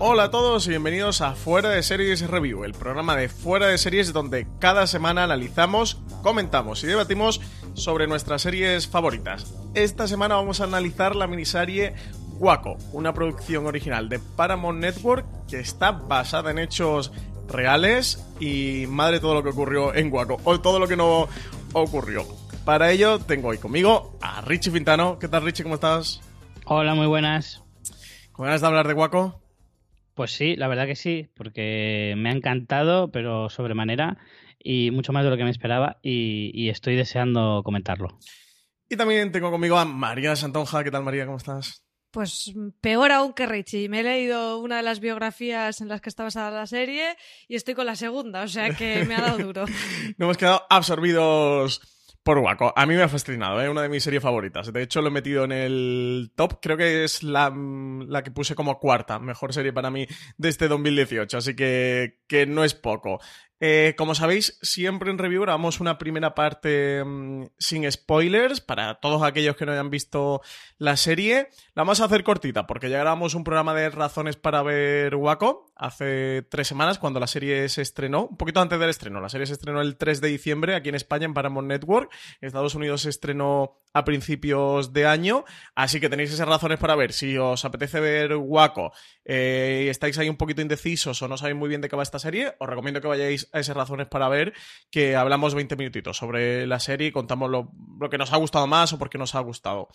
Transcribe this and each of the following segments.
Hola a todos y bienvenidos a Fuera de Series Review, el programa de Fuera de Series donde cada semana analizamos, comentamos y debatimos sobre nuestras series favoritas. Esta semana vamos a analizar la miniserie Waco, una producción original de Paramount Network que está basada en hechos reales y madre todo lo que ocurrió en Waco, o todo lo que no ocurrió. Para ello tengo hoy conmigo a Richie Fintano. ¿Qué tal Richie? ¿Cómo estás? Hola, muy buenas. ¿Con ganas de hablar de Waco? Pues sí, la verdad que sí, porque me ha encantado, pero sobremanera, y mucho más de lo que me esperaba, y, estoy deseando comentarlo. Y también tengo conmigo a María Santonja. ¿Qué tal, María? ¿Cómo estás? Pues peor aún que Richie. Me he leído una de las biografías en las que está basada la serie y estoy con la segunda, o sea que me ha dado duro. Nos hemos quedado absorbidos por Waco. A mí me ha fascinado, ¿eh? una de mis series favoritas. De hecho, lo he metido en el top. Creo que es la, la, que puse como cuarta mejor serie para mí de este 2018. Así que, que no es poco. Eh, como sabéis, siempre en review grabamos una primera parte mm, sin spoilers para todos aquellos que no hayan visto la serie. La vamos a hacer cortita porque ya grabamos un programa de razones para ver Waco hace tres semanas cuando la serie se estrenó, un poquito antes del estreno. La serie se estrenó el 3 de diciembre aquí en España en Paramount Network. En Estados Unidos se estrenó a principios de año, así que tenéis esas razones para ver. Si os apetece ver Waco eh, y estáis ahí un poquito indecisos o no sabéis muy bien de qué va esta serie, os recomiendo que vayáis esas razones para ver, que hablamos 20 minutitos sobre la serie y contamos lo, que nos ha gustado más o por qué nos ha gustado.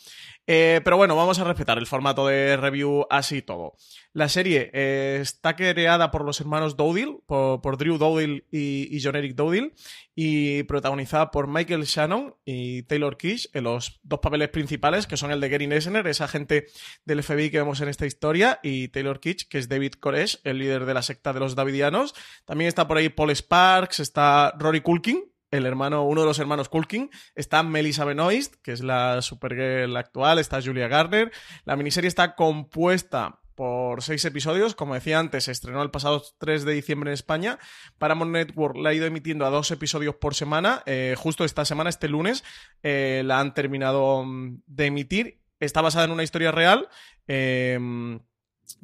Eh, pero bueno, vamos a respetar el formato de review así todo. La serie eh, está creada por los hermanos Dowdle, por, Drew Dowdle y, John Eric Dowdle, y protagonizada por Michael Shannon y Taylor Kish en los dos papeles principales, que son el de Gary Nesner, esa agente del FBI que vemos en esta historia, y Taylor Kitsch, que es David Koresh, el líder de la secta de los Davidianos. También está por ahí Paul Sparks, está Rory Culkin, el hermano, uno de los hermanos Culkin, está Melissa Benoist, que es la Supergirl actual, está Julia Garner. La miniserie está compuesta por seis episodios. Como decía antes, se estrenó el pasado 3 de diciembre en España. Paramount Network la ha ido emitiendo a dos episodios por semana. Eh, justo esta semana, este lunes, eh, la han terminado mm, de emitir. Está basada en una historia real. Em,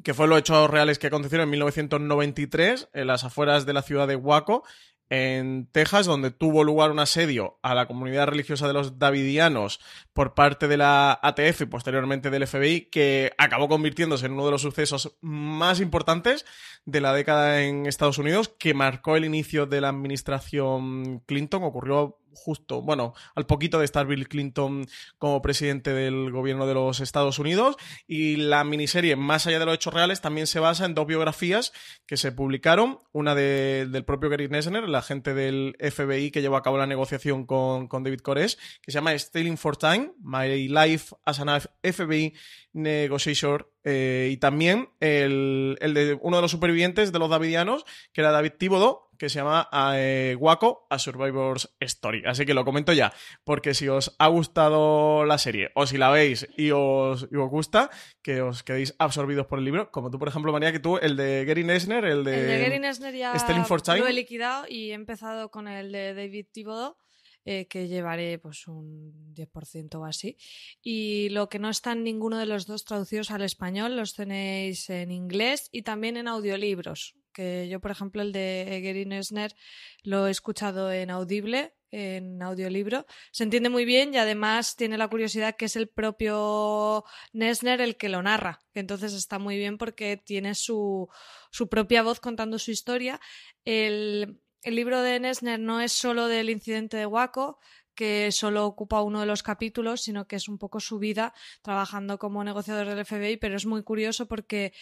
que fue los hechos reales que acontecieron en 1993 en las afueras de la ciudad de Waco, en Texas, donde tuvo lugar un asedio a la comunidad religiosa de los Davidianos por parte de la ATF y posteriormente del FBI, que acabó convirtiéndose en uno de los sucesos más importantes de la década en Estados Unidos, que marcó el inicio de la administración Clinton. Ocurrió justo, bueno, al poquito de estar Bill Clinton como presidente del gobierno de los Estados Unidos. Y la miniserie, más allá de los hechos reales, también se basa en dos biografías que se publicaron. Una del propio Gary Nesner, el agente del FBI que llevó a cabo la negociación con, David Koresh, que se llama Stealing for Time, My Life as an FBI Negotiator. Eh, y también el, el de uno de los supervivientes de los Davidianos, que era David Thibodeau, que se llama eh, Waco, A Survivor's Story. Así que lo comento ya, porque si os ha gustado la serie o si la veis y os, y os gusta, que os quedéis absorbidos por el libro, como tú, por ejemplo, María, que tú, el de Gary Nesner, el de... El de Gary Nesner ya Stelling for Time. lo he liquidado y he empezado con el de David Thibodeau. eh, que llevaré pues un 10% o así. Y lo que no está en ninguno de los dos traducidos al español los tenéis en inglés y también en audiolibros. Que yo, por ejemplo, el de Gary Nesner lo he escuchado en audible, en audiolibro. Se entiende muy bien y además tiene la curiosidad que es el propio Nesner el que lo narra. Entonces está muy bien porque tiene su, su propia voz contando su historia. El, el libro de Nesner no es solo del incidente de Waco, que solo ocupa uno de los capítulos, sino que es un poco su vida trabajando como negociador del FBI, pero es muy curioso porque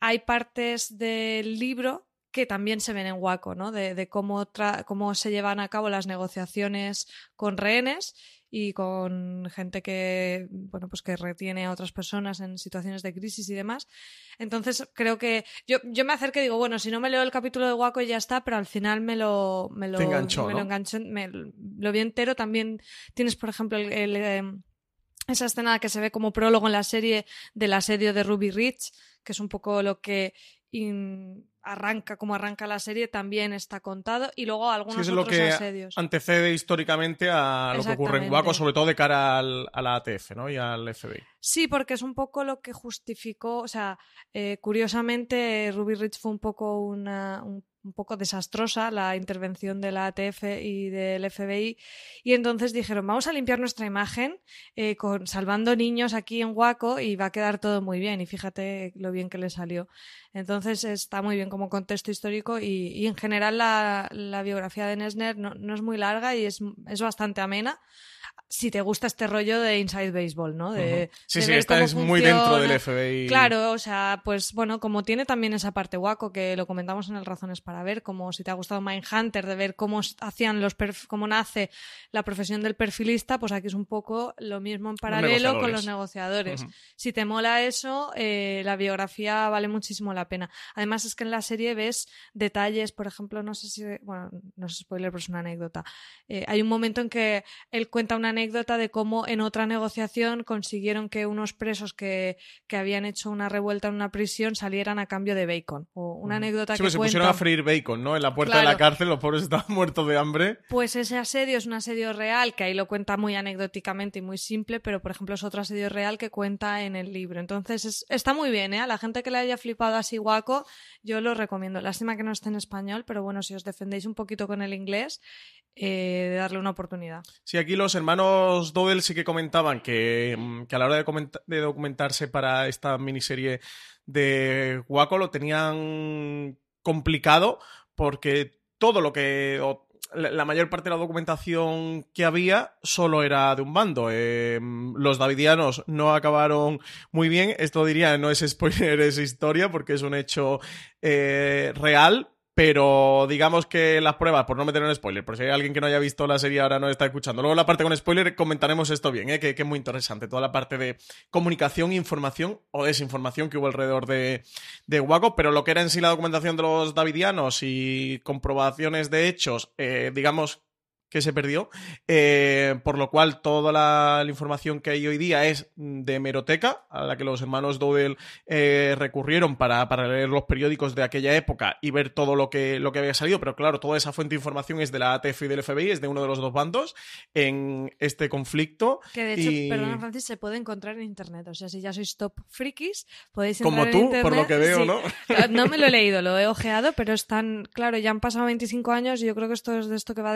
hay partes del libro que también se ven en Waco, ¿no? De, de cómo, cómo se llevan a cabo las negociaciones con rehenes y con gente que bueno pues que retiene a otras personas en situaciones de crisis y demás entonces creo que yo, yo me acerqué y digo bueno si no me leo el capítulo de Waco ya está pero al final me lo me lo, enganchó, me ¿no? lo enganché me, lo vi entero también tienes por ejemplo el, el eh, esa escena que se ve como prólogo en la serie del asedio de Ruby Ridge que es un poco lo que in, arranca como arranca la serie también está contado y luego algunos sí, es otros lo que asedios. antecede históricamente a lo que ocurre en Waco, sobre todo de cara al, a la ATF ¿no? y al FBI. Sí, porque es un poco lo que justificó, o sea, eh, curiosamente Ruby Ridge fue un poco una, un, un, poco desastrosa la intervención de la ATF y del FBI y entonces dijeron vamos a limpiar nuestra imagen eh, con salvando niños aquí en Waco y va a quedar todo muy bien y fíjate lo bien que le salió. Entonces está muy bien como contexto histórico y, y en general la, la, biografía de Nesner no, no, es muy larga y es, es bastante amena si te gusta este rollo de Inside Baseball, ¿no? De, uh -huh. Sí, de sí, esta es funciona. muy dentro del FBI. Claro, o sea, pues bueno, como tiene también esa parte guaco que lo comentamos en el Razones para Ver, como si te ha gustado Mindhunter, de ver cómo hacían los cómo nace la profesión del perfilista, pues aquí es un poco lo mismo en paralelo los con los negociadores. Uh -huh. Si te mola eso, eh, la biografía vale muchísimo la pena. Además es que en la serie ves detalles, por ejemplo, no sé si, bueno, no es spoiler, pero es una anécdota. Eh, hay un momento en que él cuenta una anécdota de cómo en otra negociación consiguieron que unos presos que, que habían hecho una revuelta en una prisión salieran a cambio de bacon. O una anécdota sí, que pues se cuenta... pusieron a freír bacon, ¿no? En la puerta Claro. de la cárcel, los pobres estaban muertos de hambre. Pues ese asedio es un asedio real, que ahí lo cuenta muy anecdóticamente y muy simple, pero por ejemplo es otro asedio real que cuenta en el libro. Entonces es- está muy bien, ¿eh? A la gente que le haya flipado así guaco, yo lo recomiendo. Lástima que no esté en español, pero bueno, si os defendéis un poquito con el inglés, eh, de darle una oportunidad. Sí, aquí los hermanos Dodel sí que comentaban que, mm, a la hora de, documentarse para esta miniserie de Waco lo tenían complicado porque todo lo que... la mayor parte de la documentación que había solo era de un bando. Eh, los davidianos no acabaron muy bien. Esto diría, no es spoiler, es historia, porque es un hecho eh, real. Pero digamos que las pruebas, por no meter en spoiler, por si hay alguien que no haya visto la serie ahora no está escuchando. Luego la parte con spoiler comentaremos esto bien, ¿eh? que, que es muy interesante. Toda la parte de comunicación, información o desinformación que hubo alrededor de, de Waco, pero lo que era en sí la documentación de los davidianos y comprobaciones de hechos, eh, digamos que se perdió, eh, por lo cual toda la, la información que hay hoy día es de hemeroteca, a la que los hermanos Dodel eh, recurrieron para, para leer los periódicos de aquella época y ver todo lo que, lo que había salido, pero claro, toda esa fuente de información es de la ATF y del FBI, es de uno de los dos bandos en este conflicto. Que de hecho, y- perdona Francis, se puede encontrar en internet. O sea, si ya sois top frikis, podéis Como entrar en tú, por lo internet. que veo, Sí. ¿no? No me lo he leído, lo he ojeado, pero están, claro, ya han pasado 25 años y yo creo que esto es de esto que va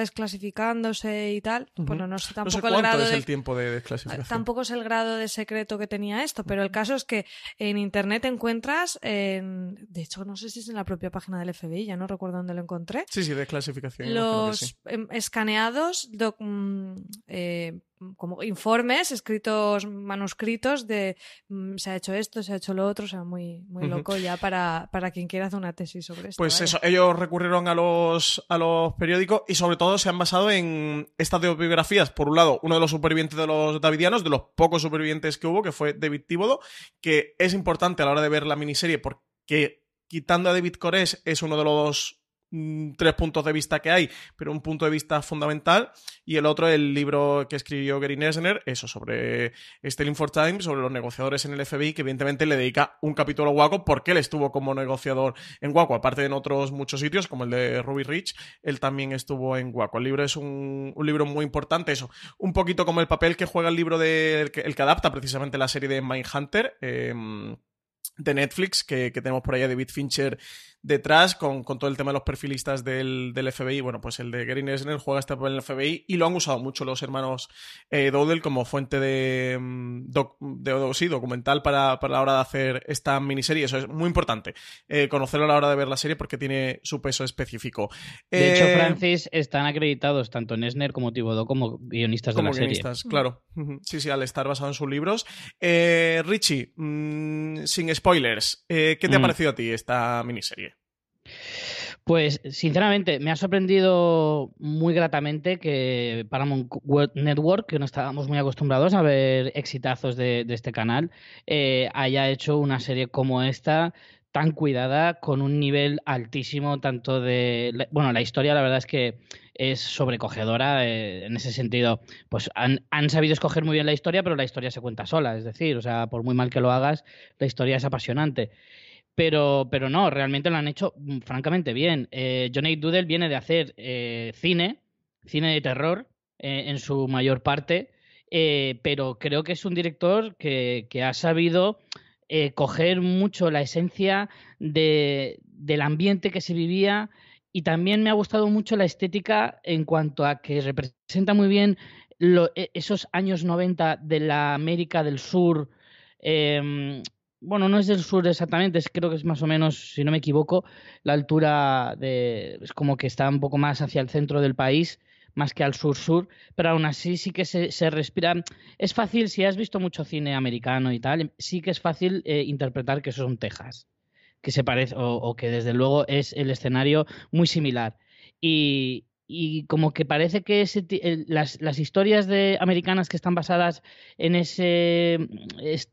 y tal. Bueno, no sé No tampoco sé el cuánto grado es de... el tiempo de desclasificación. Tampoco es el grado de secreto que tenía esto, pero el caso es que en internet encuentras, en... de hecho, no sé si es en la propia página del FBI, ya no recuerdo dónde lo encontré, Sí, sí, desclasificación. los sí. em, escaneados doc- mm, eh, como informes escritos manuscritos de mm, se ha hecho esto se ha hecho lo otro o sea muy muy loco ya para, para quien quiera hacer una tesis sobre esto Pues vaya. eso, ellos recurrieron a los, a los periódicos y sobre todo se han basado en estas dos biografías. Por un lado, uno de los supervivientes de los davidianos, de los pocos supervivientes que hubo, que fue David Tíbodo, que es importante a la hora de ver la miniserie porque quitando a David Cores es uno de los mm, tres puntos de vista que hay, pero un punto de vista fundamental. Y el otro, el libro que escribió Gary Nesner, eso, sobre Stelling for Time, sobre los negociadores en el FBI, que evidentemente le dedica un capítulo a porque él estuvo como negociador en Waco, aparte de en otros muchos sitios, como el de Ruby Rich, él también estuvo en Waco. El libro es un, libro muy importante, eso, un poquito como el papel que juega el libro de, el que, el que adapta precisamente la serie de Mindhunter. Eh, de Netflix, que, que, tenemos por ahí a David Fincher detrás, con, con, todo el tema de los perfilistas del, del, FBI. Bueno, pues el de Gary Nesner juega este papel en el FBI y lo han usado mucho los hermanos eh, Dowdell como fuente de, mm, doc, de sí, documental para, para, la hora de hacer esta miniserie. Eso es muy importante, eh, conocerlo a la hora de ver la serie porque tiene su peso específico. De eh, hecho, Francis, están acreditados tanto Nesner como Thibodeau como guionistas como de la guionistas, serie. claro. Sí, sí, al estar basado en sus libros. Eh, Richie, mmm, sin spoilers, ¿qué te ha Mm. parecido a ti esta miniserie? Pues, sinceramente, me ha sorprendido muy gratamente que Paramount Network, que no estábamos muy acostumbrados a ver exitazos de, de este canal, eh, haya hecho una serie como esta tan cuidada, con un nivel altísimo, tanto de... Bueno, la historia la verdad es que es sobrecogedora eh, en ese sentido. Pues han, han, sabido escoger muy bien la historia, pero la historia se cuenta sola, es decir, o sea, por muy mal que lo hagas, la historia es apasionante. Pero, pero no, realmente lo han hecho mm, francamente bien. Eh, Johnny Doodle viene de hacer eh, cine, cine de terror, eh, en su mayor parte, pero creo que es un director que, que ha sabido coger mucho la esencia de, del ambiente que se vivía y también me ha gustado mucho la estética en cuanto a que representa muy bien lo, esos años 90 de la América del Sur. Eh, bueno, no es del sur exactamente, es, creo que es más o menos, si no me equivoco, la altura de. Es como que está un poco más hacia el centro del país, más que al sur-sur, pero aún así sí que se, se, respira. Es fácil, si has visto mucho cine americano y tal, sí que es fácil eh, interpretar que eso son Texas, que se parece, o, que desde luego es el escenario muy similar. Y, y como que parece que las, las, historias de americanas que están basadas en ese,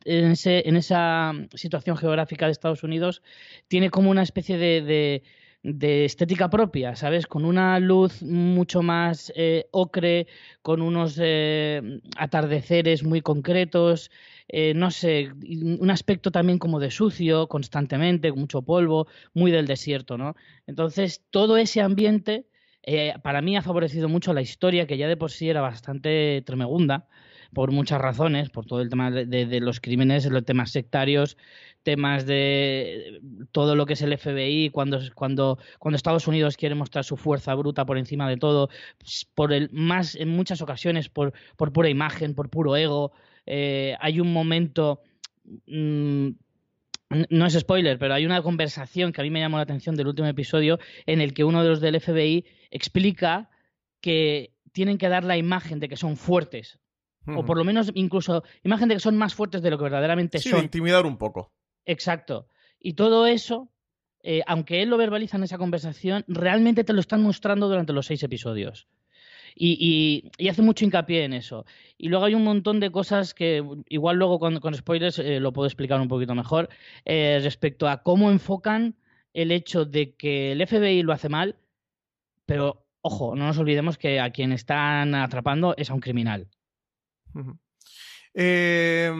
en ese en esa situación geográfica de Estados Unidos tiene como una especie de, de estética propia, ¿sabes? Con una luz mucho más eh, ocre, con unos eh, atardeceres muy concretos, eh, no sé, un aspecto también como de sucio constantemente, con mucho polvo, muy del desierto, ¿no? Entonces, todo ese ambiente eh, para mí ha favorecido mucho la historia, que ya de por sí era bastante tremegunda, por muchas razones, por todo el tema de, los crímenes, los temas sectarios, temas de todo lo que es el FBI, cuando, cuando, cuando Estados Unidos quiere mostrar su fuerza bruta por encima de todo, pues, por el más, en muchas ocasiones, por, pura imagen, por puro ego. Eh, hay un momento. Mmm, no es spoiler, pero hay una conversación que a mí me llamó la atención del último episodio en el que uno de los del FBI explica que tienen que dar la imagen de que son fuertes. O por lo menos incluso imagen de que son más fuertes de lo que verdaderamente sí, son. intimidar un poco. Exacto. Y todo eso, eh, aunque él lo verbaliza en esa conversación, realmente te lo están mostrando durante los seis episodios. Y, y, y, hace mucho hincapié en eso. Y luego hay un montón de cosas que igual luego con, con spoilers eh, lo puedo explicar un poquito mejor eh, respecto a cómo enfocan el hecho de que el FBI lo hace mal, pero ojo, no nos olvidemos que a quien están atrapando es a un criminal. Eh,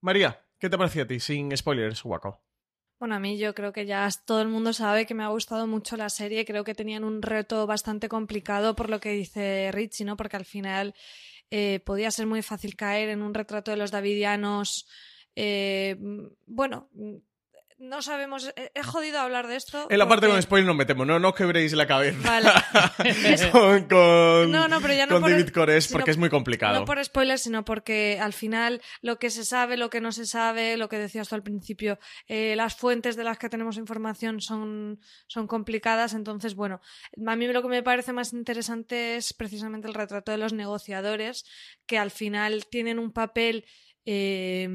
María, ¿qué te pareció a ti sin spoilers, Waco? Bueno, a mí yo creo que ya todo el mundo sabe que me ha gustado mucho la serie. Creo que tenían un reto bastante complicado por lo que dice Richie, ¿no? Porque al final eh, podía ser muy fácil caer en un retrato de los davidianos. Eh, bueno, no sabemos. He jodido hablar de esto. En la parte con spoiler nos metemos, no, no os quebréis la cabeza. Vale. con, con, no, no, pero ya no con por David Cores, porque es muy complicado. No por spoiler, sino porque al final lo que se sabe, lo que no se sabe, lo que decías tú al principio, eh, las fuentes de las que tenemos información son, son complicadas. Entonces, bueno, a mí lo que me parece más interesante es precisamente el retrato de los negociadores, que al final tienen un papel. Eh,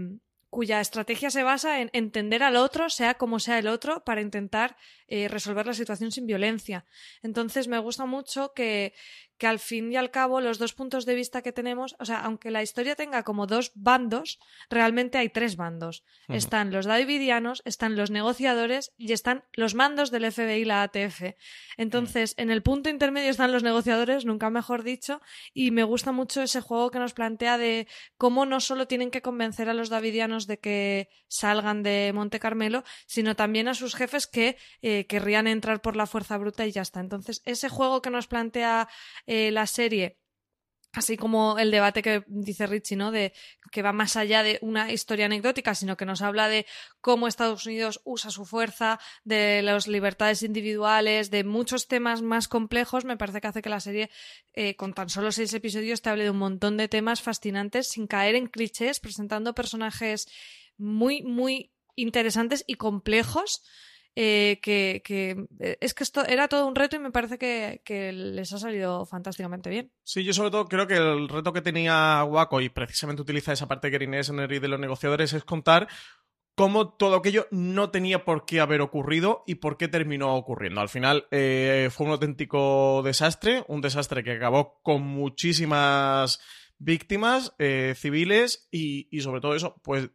cuya estrategia se basa en entender al otro, sea como sea el otro, para intentar eh, resolver la situación sin violencia. Entonces me gusta mucho que, que al fin y al cabo los dos puntos de vista que tenemos, o sea, aunque la historia tenga como dos bandos, realmente hay tres bandos. Están los davidianos, están los negociadores y están los mandos del FBI y la ATF. Entonces, en el punto intermedio están los negociadores, nunca mejor dicho, y me gusta mucho ese juego que nos plantea de cómo no solo tienen que convencer a los davidianos de que salgan de Monte Carmelo, sino también a sus jefes que eh, querrían entrar por la fuerza bruta y ya está. Entonces, ese juego que nos plantea eh, la serie así como el debate que dice Richie, ¿no? De que va más allá de una historia anecdótica, sino que nos habla de cómo Estados Unidos usa su fuerza, de las libertades individuales, de muchos temas más complejos, me parece que hace que la serie, eh, con tan solo seis episodios, te hable de un montón de temas fascinantes sin caer en clichés, presentando personajes muy, muy interesantes y complejos eh, que, eh, es que esto era todo un reto y me parece que, les ha salido fantásticamente bien. Sí, yo sobre todo creo que el reto que tenía Waco y precisamente utiliza esa parte de Green y de los negociadores es contar cómo todo aquello no tenía por qué haber ocurrido y por qué terminó ocurriendo. Al final eh, fue un auténtico desastre, un desastre que acabó con muchísimas víctimas civiles y sobre todo eso, pues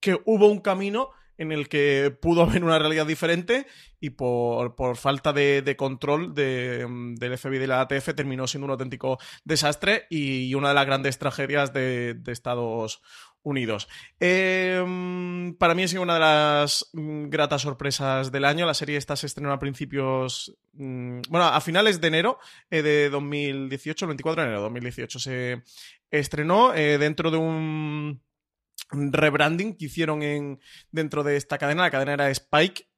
que hubo un camino en el que pudo haber una realidad diferente y por, falta de, control del FBI y de la ATF terminó siendo un auténtico desastre y una de las grandes tragedias de, Estados Unidos. Em, para mí ha sido una de las mm, gratas sorpresas del año. La serie esta se estrenó a principios, mm, bueno, a finales de enero eh, de 2018, el 24 de enero de 2018 se estrenó eh, dentro de un rebranding que hicieron en, dentro de esta cadena. La cadena era Spike.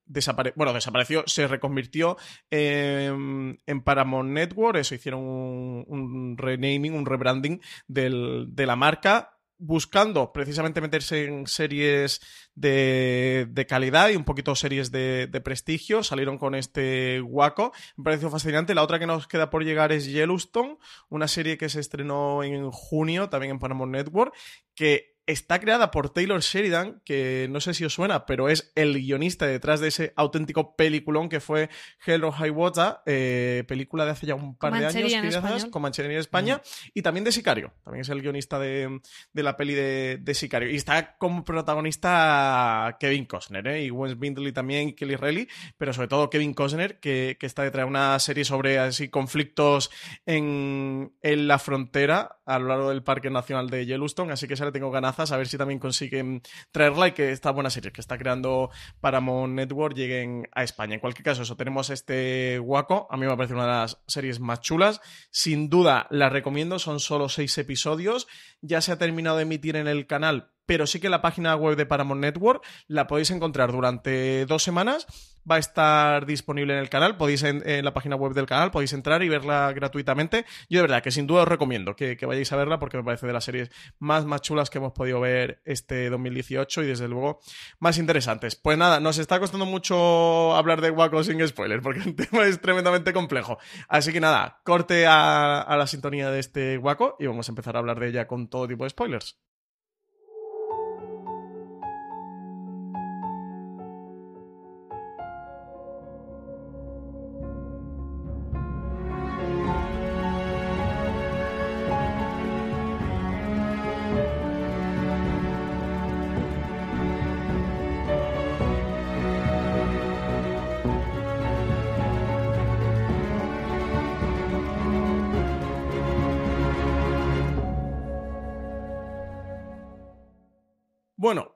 bueno, desapareció, se reconvirtió en, Paramount Network. Eso hicieron un, renaming, un rebranding de la marca buscando precisamente meterse en series de, calidad y un poquito series de, prestigio. Salieron con este guaco. Me pareció fascinante. La otra que nos queda por llegar es Yellowstone, una serie que se estrenó en junio también en Paramount Network, que está creada por Taylor Sheridan, que no sé si os suena, pero es el guionista detrás de ese auténtico peliculón que fue Hell or High Water, eh, película de hace ya un par de años, quizás, con Manchería en España, y también de Sicario. También es el guionista de, la peli de, Sicario. Y está como protagonista Kevin Costner, ¿eh? y Wes Bindley también, y Kelly Reilly, pero sobre todo Kevin Costner, que, está detrás de una serie sobre así conflictos en, en la frontera a lo largo del Parque Nacional de Yellowstone, así que se le tengo ganas a ver si también consiguen traerla y que esta buena serie que está creando Paramount Network lleguen a España. En cualquier caso, eso, tenemos este Waco, a mí me parece una de las series más chulas, sin duda la recomiendo, son solo seis episodios, ya se ha terminado de emitir en el canal, pero sí que la página web de Paramount Network la podéis encontrar durante dos semanas va a estar disponible en el canal, podéis en, la página web del canal, podéis entrar y verla gratuitamente. Yo de verdad que sin duda os recomiendo que, vayáis a verla porque me parece de las series más, más chulas que hemos podido ver este 2018 y desde luego más interesantes. Pues nada, nos está costando mucho hablar de Waco sin spoilers porque el tema es tremendamente complejo. Así que nada, corte a, a la sintonía de este Waco y vamos a empezar a hablar de ella con todo tipo de spoilers.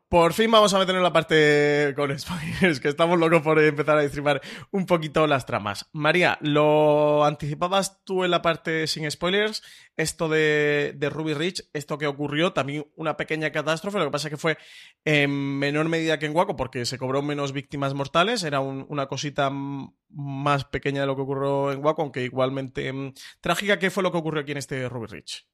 Por fin vamos a meter en la parte con spoilers, que estamos locos por empezar a distribuir un poquito las tramas. María, ¿lo anticipabas tú en la parte sin spoilers? Esto de, Ruby Rich, esto que ocurrió, también una pequeña catástrofe, lo que pasa es que fue en menor medida que en Waco, porque se cobró menos víctimas mortales, era una cosita más pequeña de lo que ocurrió en Waco, aunque igualmente mm, trágica. ¿Qué fue lo que ocurrió aquí en este Ruby Rich?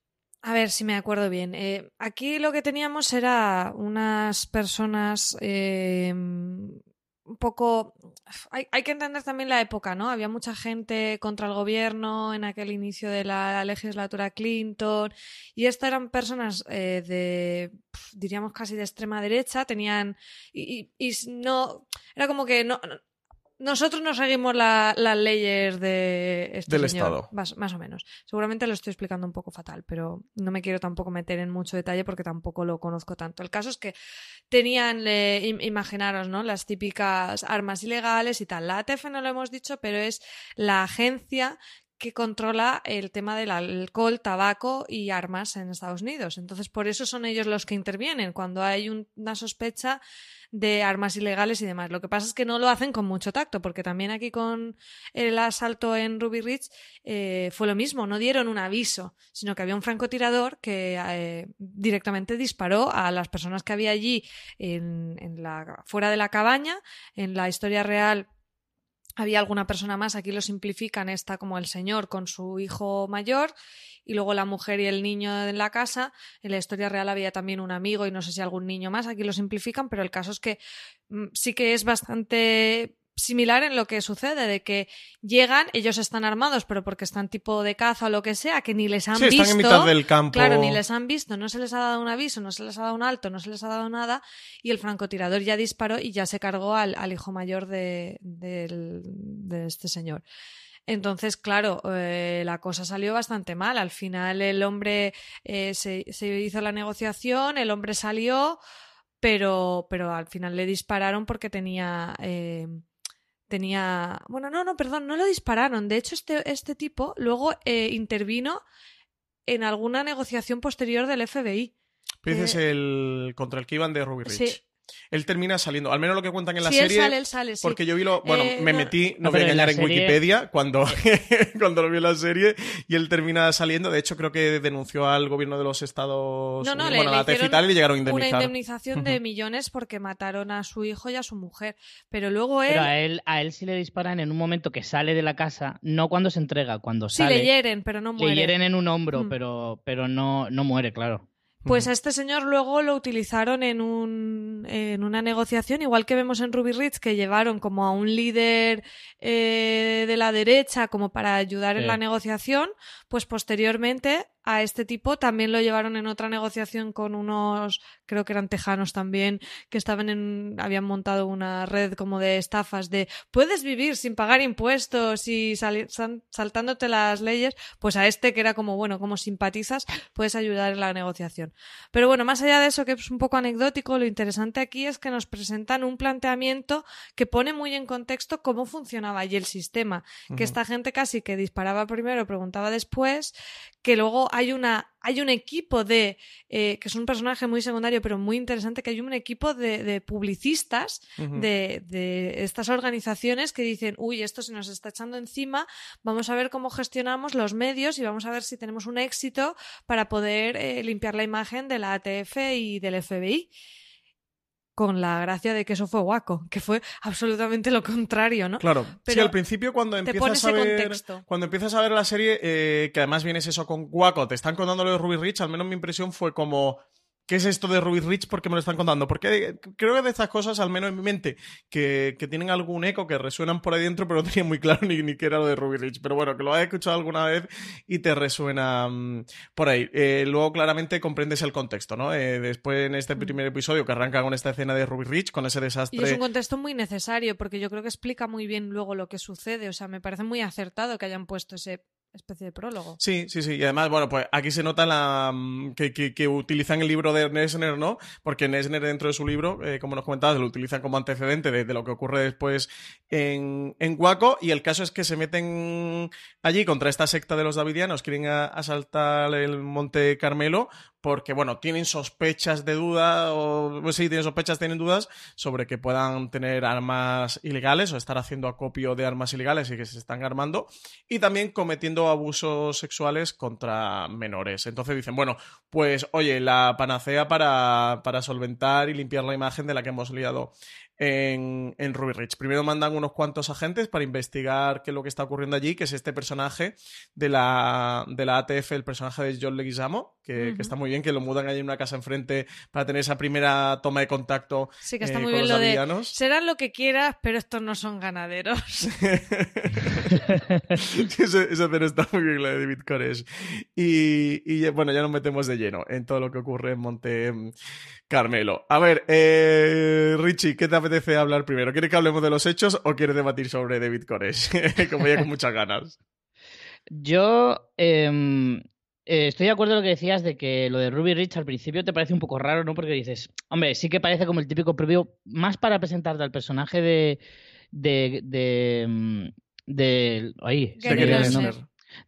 A ver si me acuerdo bien. Eh, aquí lo que teníamos era unas personas eh, un poco... Hay, hay, que entender también la época, ¿no? Había mucha gente contra el gobierno en aquel inicio de la legislatura Clinton y estas eran personas eh, de, diríamos casi de extrema derecha, tenían... Y, y, y no... Era como que no nosotros no seguimos la- las leyes de este Del señor, Estado. Más, más o menos. Seguramente lo estoy explicando un poco fatal, pero no me quiero tampoco meter en mucho detalle porque tampoco lo conozco tanto. El caso es que tenían, eh, im- imaginaros, ¿no? Las típicas armas ilegales y tal. La ATF no lo hemos dicho, pero es la agencia que controla el tema del alcohol, tabaco y armas en Estados Unidos. Entonces, por eso son ellos los que intervienen cuando hay un- una sospecha de armas ilegales y demás. Lo que pasa es que no lo hacen con mucho tacto, porque también aquí con el asalto en Ruby Ridge eh, fue lo mismo, no dieron un aviso, sino que había un francotirador que eh, directamente disparó a las personas que había allí en, en la, fuera de la cabaña. En la historia real había alguna persona más, aquí lo simplifican, está como el señor con su hijo mayor y luego la mujer y el niño en la casa. En la historia real había también un amigo y no sé si algún niño más, aquí lo simplifican, pero el caso es que mm, sí que es bastante similar en lo que sucede, de que llegan, ellos están armados, pero porque están tipo de caza o lo que sea, que ni les han Sí, visto. están en mitad del campo. Claro, ni les han visto, no se les ha dado un aviso, no se les ha dado un alto, no se les ha dado nada, y el francotirador ya disparó y ya se cargó al, al hijo mayor de, de este señor. Entonces, claro, eh, la cosa salió bastante mal. Al final el hombre eh, se, se hizo la negociación, el hombre salió, pero, pero al final le dispararon porque tenía... eh, tenía. Bueno, no, no, perdón, no lo dispararon. De hecho, este, este tipo luego eh, intervino en alguna negociación posterior del FBI. Dices Eh, el contra el que iban de Ruby Ridge. Sí. Él termina saliendo, al menos lo que cuentan en la si serie. él sale, él sale, sí. Porque yo vi lo. Bueno, Eh, me no- metí, no, No, voy a engañar en, serie- Wikipedia cuando, cuando lo vi en la serie y él termina saliendo. De hecho, creo que denunció al gobierno de los Estados No, no, Unidos, le- bueno, a le la y tal, y le llegaron a Una indemnizar. indemnización de millones porque mataron a su hijo y a su mujer. Pero luego él. Pero a él, a él sí le disparan en un momento que sale de la casa, no cuando se entrega, cuando sí sale. le hieren, pero no le muere. hieren en un hombro, Mm. pero, pero no, no muere, claro. Pues a este señor luego lo utilizaron en, un, en una negociación, igual que vemos en Ruby Ridge, que llevaron como a un líder eh, de la derecha como para ayudar en la negociación, pues posteriormente a este tipo también lo llevaron en otra negociación con unos, creo que eran tejanos también, que estaban en, habían montado una red como de estafas de puedes vivir sin pagar impuestos y sal- saltándote las leyes, pues a este que era como, bueno, como simpatizas, puedes ayudar en la negociación. Pero bueno, más allá de eso, que es un poco anecdótico, lo interesante aquí es que nos presentan un planteamiento que pone muy en contexto cómo funcionaba allí el sistema. Que esta gente casi que disparaba primero, preguntaba después, que luego hay una hay un equipo de eh, que es un personaje muy secundario pero muy interesante que hay un equipo de, de publicistas de, de estas organizaciones que dicen, uy, esto se nos está echando encima, vamos a ver cómo gestionamos los medios y vamos a ver si tenemos un éxito para poder eh, limpiar la imagen de la ATF y del FBI. Con la gracia de que eso fue guaco, que fue absolutamente lo contrario, ¿no? Claro, sí, Pero al principio cuando empiezas a ver contexto. cuando empiezas a ver la serie, eh, que además vienes eso con Guaco, te están contando lo de Ruby Rich, al menos mi impresión fue como ¿Qué es esto de Ruby Rich? ¿Por qué me lo están contando? Porque creo que de estas cosas, al menos en mi mente, que, que tienen algún eco, que resuenan por ahí dentro, pero no tenía muy claro ni, ni qué era lo de Ruby Rich. Pero bueno, que lo has escuchado alguna vez y te resuena mm, por ahí. Eh, luego claramente comprendes el contexto, ¿no? Eh, después en este primer episodio que arranca con esta escena de Ruby Rich, con ese desastre. Y es un contexto muy necesario porque yo creo que explica muy bien luego lo que sucede. O sea, me parece muy acertado que hayan puesto ese especie de prólogo. Sí, sí, sí. Y además, bueno, pues aquí se nota la mm, que, que, utilizan el libro de Nesner, ¿no? Porque Nesner dentro de su libro, eh, como nos comentabas, lo utilizan como antecedente de, lo que ocurre después en, en Waco. Y el caso es que se meten allí contra esta secta de los davidianos, quieren asaltar el Monte Carmelo, porque, bueno, tienen sospechas de duda, o pues sí, tienen sospechas, tienen dudas sobre que puedan tener armas ilegales o estar haciendo acopio de armas ilegales y que se están armando, y también cometiendo abusos sexuales contra menores. Entonces dicen, bueno, pues oye, la panacea para, para solventar y limpiar la imagen de la que hemos liado en, en Ruby Ridge. Primero mandan unos cuantos agentes para investigar qué es lo que está ocurriendo allí, que es este personaje de la, de la ATF, el personaje de John Leguizamo, que, que está muy bien, que lo mudan allí en una casa enfrente para tener esa primera toma de contacto Sí, que está eh, muy con bien los lo de serán lo que quieras, pero estos no son ganaderos. esa, esa escena está muy bien, la de David Koresh. Y, y, bueno, ya nos metemos de lleno en todo lo que ocurre en Monte mm, Carmelo. A ver, eh, Richie, ¿qué te apetece apetece hablar primero? ¿Quieres que hablemos de los hechos o quieres debatir sobre David Koresh? Como ya con muchas ganas. Yo em, eh, estoy de acuerdo en lo que decías de que lo de Ruby Rich al principio te parece un poco raro, ¿no? Porque dices, hombre, sí que parece como el típico previo, más para presentarte al personaje de. de. de. mm, de ahí,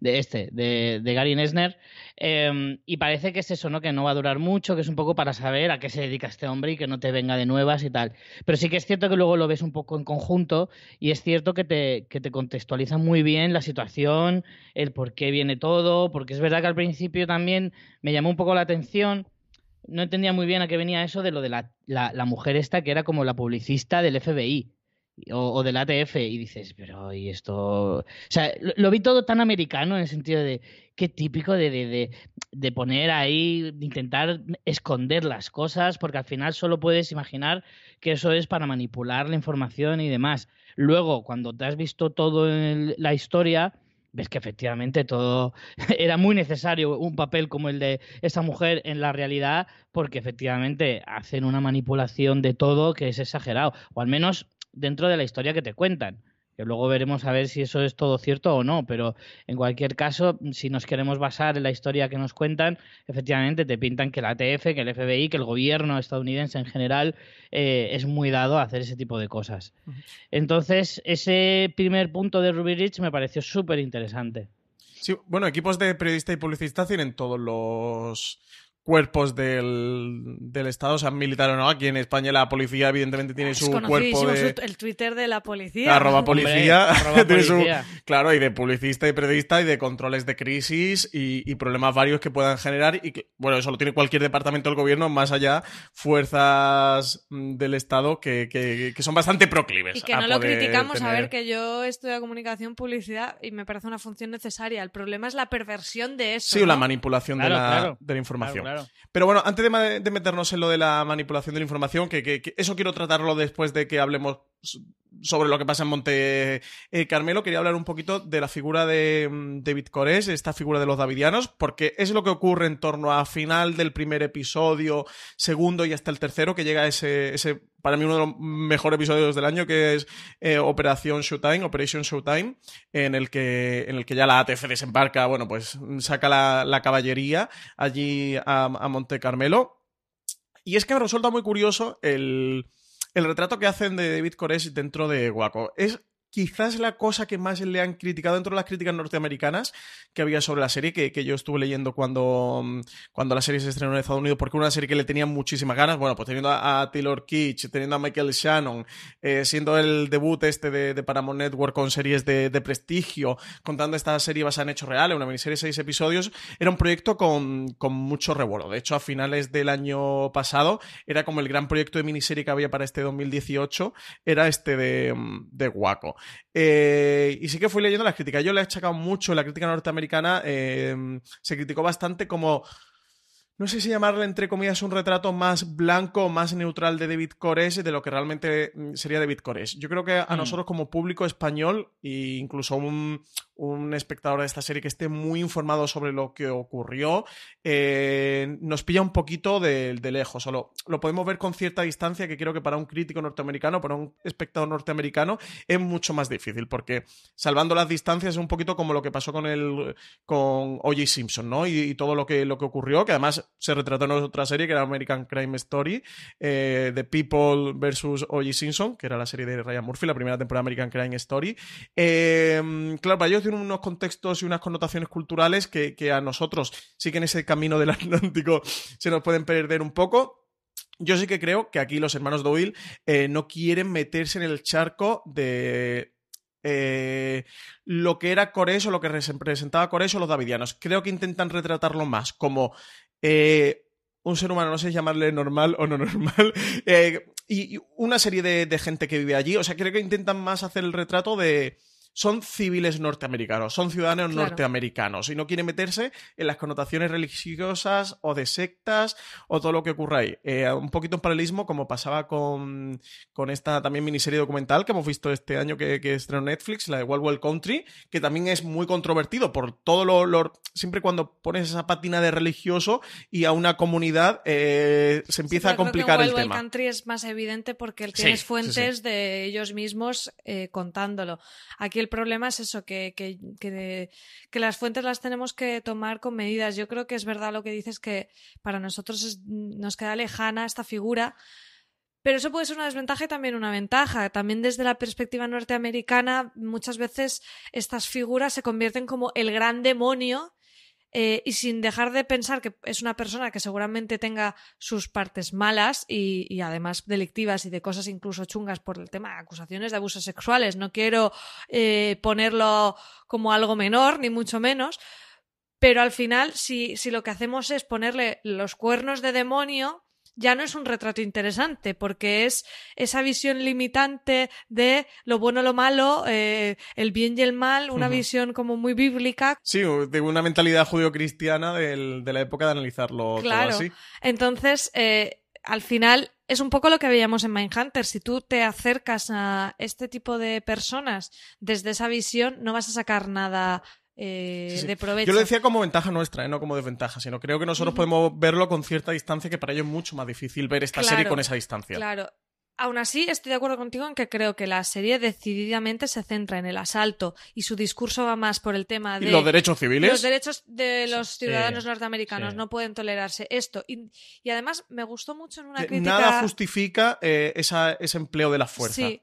De este, de, de Gary Nesner. em, y parece que es eso, ¿no? Que no va a durar mucho, que es un poco para saber a qué se dedica este hombre y que no te venga de nuevas y tal. Pero sí que es cierto que luego lo ves un poco en conjunto y es cierto que te, que te contextualiza muy bien la situación, el por qué viene todo, porque es verdad que al principio también me llamó un poco la atención. No entendía muy bien a qué venía eso de lo de la, la, la mujer esta que era como la publicista del FBI o, del ATF y dices, pero ¿y esto? O sea, lo, vi todo tan americano en el sentido de qué típico de, de, de, poner ahí, intentar esconder las cosas, porque al final solo puedes imaginar que eso es para manipular la información y demás. Luego, cuando te has visto todo en la historia, ves que efectivamente todo era muy necesario un papel como el de esa mujer en la realidad, porque efectivamente hacen una manipulación de todo que es exagerado, o al menos dentro de la historia que te cuentan. Que luego veremos a ver si eso es todo cierto o no, pero en cualquier caso, si nos queremos basar en la historia que nos cuentan, efectivamente te pintan que la ATF, que el FBI, que el gobierno estadounidense en general eh, es muy dado a hacer ese tipo de cosas. Entonces, ese primer punto de Ruby Rich me pareció súper interesante. Sí, bueno, equipos de periodista y publicista tienen todos los cuerpos del, del Estado, o sea, militar o no. Aquí en España la policía evidentemente tiene Es su cuerpo de... su- el Twitter de la policía. Arroba Hombre, policía, arroba tiene su- policía. claro, y de publicista y periodista y de controles de crisis y, y problemas varios que puedan generar y que, bueno, eso lo tiene cualquier departamento del gobierno, más allá fuerzas mm, del Estado que, que- que son bastante proclives. Y que a no lo criticamos, a ver, que yo estudio comunicación, publicidad y me parece una función necesaria. El problema es la perversión de eso. Sí, o la manipulación de, la, claro. de la información. Claro, Pero bueno, antes de, meternos en lo de la manipulación de la información, que, eso quiero tratarlo después de que hablemos sobre lo que pasa en Monte eh, Carmelo, quería hablar un poquito de la figura de mm, David Koresh, esta figura de los davidianos, porque es lo que ocurre en torno a final del primer episodio, segundo y hasta el tercero, que llega ese para mí uno de los mejores episodios del año, que es eh, Operación Showtime, Operation Showtime, en el que, en el que ya la ATF desembarca, bueno, pues saca la, caballería allí a, a Monte Carmelo. Y es que me resulta muy curioso el, el retrato que hacen de David Koresh dentro de Waco. Es quizás la cosa que más le han criticado dentro de las críticas norteamericanas que había sobre la serie, que, yo estuve leyendo cuando, mm, cuando la serie se estrenó en Estados Unidos, porque era una serie que le tenía muchísimas ganas. Bueno, pues teniendo a, Taylor Kitsch, teniendo a Michael Shannon, eh, siendo el debut este de, Paramount Network con series de, de prestigio, contando esta serie basada en hechos reales, una miniserie de seis episodios, era un proyecto con, con mucho revuelo. De hecho, a finales del año pasado, era como el gran proyecto de miniserie que había para este 2018, era este de, mm, de Waco. Eh, y sí que fui leyendo las críticas. Yo le he achacado mucho la crítica norteamericana. eh, se criticó bastante como. No sé si llamarle entre comillas un retrato más blanco, más neutral de David Koresh de lo que realmente mm, sería David Koresh. Yo creo que a Mm. nosotros como público español e incluso un, un espectador de esta serie que esté muy informado sobre lo que ocurrió, eh, nos pilla un poquito de, de lejos. Solo lo podemos ver con cierta distancia que creo que para un crítico norteamericano, para un espectador norteamericano, es mucho más difícil porque salvando las distancias es un poquito como lo que pasó con el con O.J. Simpson, ¿no? Y, todo lo que, lo que ocurrió, que además se retrató en otra serie que era American Crime Story, eh, The People versus O.J. Simpson, que era la serie de Ryan Murphy, la primera temporada de American Crime Story. Eh, claro, para ellos tienen unos contextos y unas connotaciones culturales que, que a nosotros sí que en ese camino del Atlántico se nos pueden perder un poco. Yo sí que creo que aquí los hermanos Doyle eh, no quieren meterse en el charco de eh, lo que era Coreso, lo que representaba Coreso los davidianos. Creo que intentan retratarlo más como eh, un ser humano, no sé llamarle normal o no normal, eh, y, una serie de gente que vive allí. O sea, creo que intentan más hacer el retrato de son civiles norteamericanos, son ciudadanos Claro. norteamericanos y no quiere meterse en las connotaciones religiosas o de sectas o todo lo que ocurra ahí. Eh, un poquito en paralelismo como pasaba con, con esta también miniserie documental que hemos visto este año que, que estrenó Netflix, la de Wild Wild Country, que también es muy controvertido por todo lo, lo- Siempre cuando pones esa patina de religioso y a una comunidad eh, se empieza Sí, a pero creo que complicar el Wild Wild tema. Country es más evidente porque tienes sí, fuentes sí. de ellos mismos eh, contándolo. Aquí el problema es eso, que, que, que, las fuentes las tenemos que tomar con medidas. Yo creo que es verdad lo que dices que para nosotros nos queda lejana esta figura. Pero eso puede ser una desventaja y también una ventaja. También desde la perspectiva norteamericana, muchas veces estas figuras se convierten como el gran demonio eh, y sin dejar de pensar que es una persona que seguramente tenga sus partes malas y, además delictivas y de cosas incluso chungas por el tema de acusaciones de abusos sexuales. No quiero eh, ponerlo como algo menor, ni mucho menos. Pero al final, si, si lo que hacemos es ponerle los cuernos de demonio, ya no es un retrato interesante, porque es esa visión limitante de lo bueno, lo malo, eh, el bien y el mal, una visión como muy bíblica, Sí, de una mentalidad judio-cristiana de la época de analizarlo Claro. todo así. Entonces, eh, al final es un poco lo que veíamos en Mindhunter. Si tú te acercas a este tipo de personas desde esa visión, no vas a sacar nada eh, Sí, sí. de provecho. Yo lo decía como ventaja nuestra, ¿eh? no como desventaja, sino creo que nosotros podemos verlo con cierta distancia, que para ellos es mucho más difícil ver esta Claro, serie con esa distancia. Claro. Aún así, estoy de acuerdo contigo en que creo que la serie decididamente se centra en el asalto y su discurso va más por el tema Y de los derechos civiles. los derechos de los Sí, ciudadanos norteamericanos no pueden tolerarse esto. Y, y además me gustó mucho en una crítica. Nada justifica eh, esa- ese empleo de la fuerza. Sí.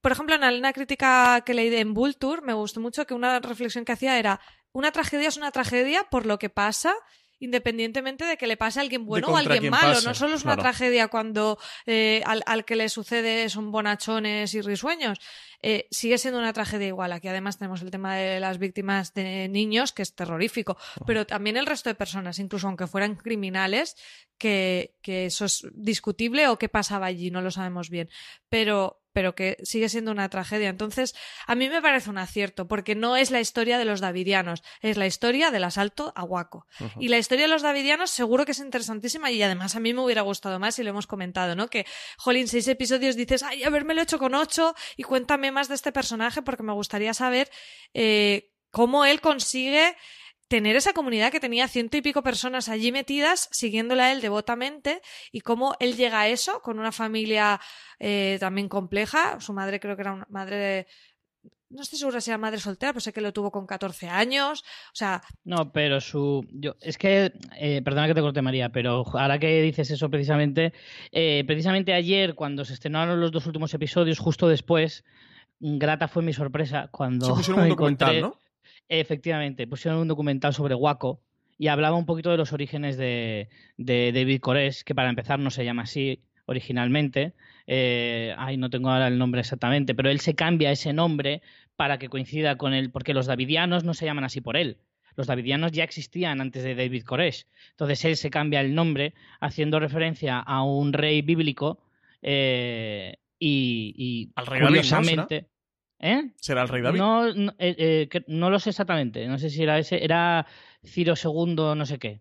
Por ejemplo, en una crítica que leí de en Vulture, me gustó mucho que una reflexión que hacía era una tragedia es una tragedia por lo que pasa independientemente de que le pase a alguien bueno o a alguien malo. pase, no solo es una claro. tragedia cuando eh, al, al que le sucede son bonachones y risueños. Eh, sigue siendo una tragedia igual. Aquí además tenemos el tema de las víctimas de niños, que es terrorífico. Pero también el resto de personas, incluso aunque fueran criminales, que, que eso es discutible o qué pasaba allí, no lo sabemos bien. Pero, pero que sigue siendo una tragedia. Entonces, a mí me parece un acierto, porque no es la historia de los davidianos, es la historia del asalto a Waco. Y la historia de los davidianos seguro que es interesantísima y además a mí me hubiera gustado más y lo hemos comentado, ¿no? Que, jolín, seis episodios dices, ay, habérmelo hecho con ocho y cuéntame más de este personaje porque me gustaría saber eh, cómo él consigue tener esa comunidad que tenía ciento y pico personas allí metidas, siguiéndola a él devotamente, y cómo él llega a eso con una familia eh, también compleja. Su madre creo que era una madre de... No estoy segura si era madre soltera, pero sé que lo tuvo con 14 años. O sea, No, pero su. Yo, es que. eh, perdona que te corte, María, pero ahora que dices eso precisamente. eh, precisamente ayer, cuando se estrenaron los dos últimos episodios, justo después, grata fue mi sorpresa cuando. Se pusieron un documental, encontré- ¿no? Efectivamente, pusieron un documental sobre Waco y hablaba un poquito de los orígenes de, de David Koresh, que para empezar no se llama así originalmente. Eh, ay, no tengo ahora el nombre exactamente, pero él se cambia ese nombre para que coincida con él, porque los davidianos no se llaman así por él. Los davidianos ya existían antes de David Koresh. Entonces él se cambia el nombre haciendo referencia a un rey bíblico eh, y, y Al curiosamente... ¿Eh? ¿Será el rey David? No, no, eh, eh, no lo sé exactamente. No sé si era ese. Era Ciro II, no sé qué.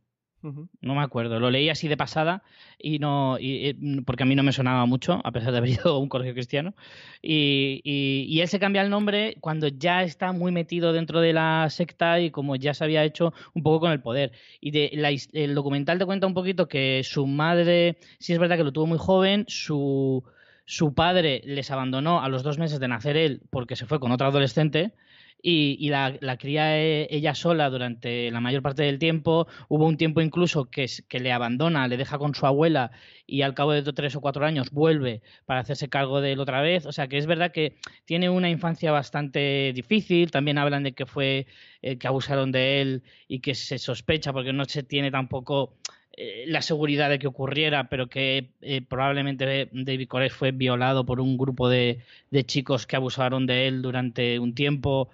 No me acuerdo. Lo leí así de pasada y no. y- y- porque a mí no me sonaba mucho, a pesar de haber ido a un colegio cristiano. Y, y- y él se cambia el nombre cuando ya está muy metido dentro de la secta y como ya se había hecho un poco con el poder. Y de, la el documental te cuenta un poquito que su madre, sí es verdad que lo tuvo muy joven, su, su padre les abandonó a los dos meses de nacer él porque se fue con otra adolescente. Y, la, la cría eh, ella sola durante la mayor parte del tiempo. Hubo un tiempo incluso que, que le abandona, le deja con su abuela y al cabo de tres o cuatro años vuelve para hacerse cargo de él otra vez. O sea que es verdad que tiene una infancia bastante difícil. También hablan de que fue eh, que abusaron de él y que se sospecha porque no se tiene tampoco eh, la seguridad de que ocurriera, pero que eh, probablemente David Koresh fue violado por un grupo de, de chicos que abusaron de él durante un tiempo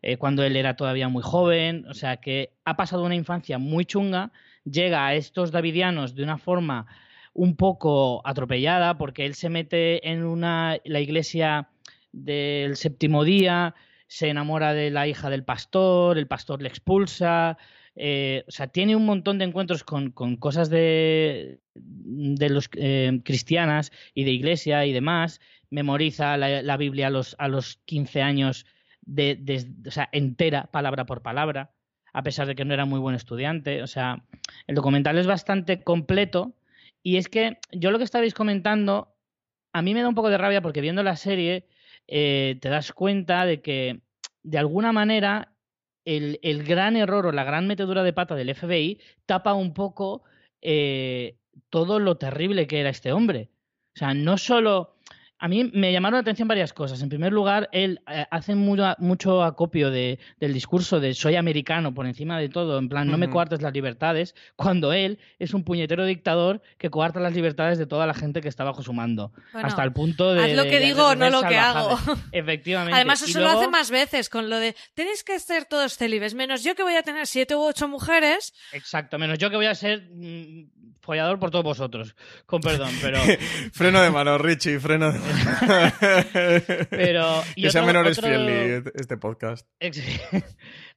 eh, cuando él era todavía muy joven, o sea que ha pasado una infancia muy chunga, llega a estos davidianos de una forma un poco atropellada porque él se mete en una la iglesia del séptimo día se enamora de la hija del pastor, el pastor le expulsa. Eh, o sea, tiene un montón de encuentros con, con cosas de, de los eh, cristianas y de iglesia y demás. Memoriza la, Biblia a los, a los 15 años de, de- o sea, entera, palabra por palabra, a pesar de que no era muy buen estudiante. O sea, el documental es bastante completo. Y es que yo lo que estabais comentando, a mí me da un poco de rabia porque viendo la serie eh, te das cuenta de que de alguna manera el, el gran error o la gran metedura de pata del FBI tapa un poco eh, todo lo terrible que era este hombre. O sea, no solo... A mí me llamaron la atención varias cosas. En primer lugar, él eh, hace mucho, mucho acopio de, del discurso de soy americano por encima de todo, en plan, no me coartes las libertades, cuando él es un puñetero dictador que coarta las libertades de toda la gente que está bajo su mando. Bueno, hasta el punto de... haz lo que de digo, no lo que hago. Efectivamente. Además, eso lo hace más veces con lo de tenéis que ser todos célibes, menos yo que voy a tener siete u ocho mujeres. Exacto, menos yo que voy a ser mm, follador por todos vosotros. Con perdón, pero... freno de mano, Richie, freno de mano. pero y que sea otro- menores otro- friendly este podcast.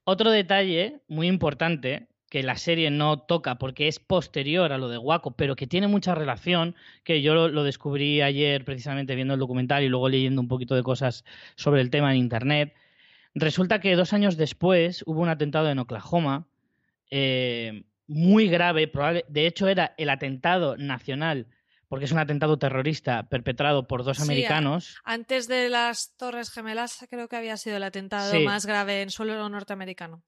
Otro detalle muy importante que la serie no toca porque es posterior a lo de Waco, pero que tiene mucha relación, que yo lo, lo descubrí ayer precisamente viendo el documental y luego leyendo un poquito de cosas sobre el tema en internet. Resulta que dos años después hubo un atentado en Oklahoma eh, muy grave, probable, de hecho era el atentado nacional, porque es un atentado terrorista perpetrado por dos Sí, americanos. Antes de las Torres Gemelas, creo que había sido el atentado Sí. más grave en suelo norteamericano.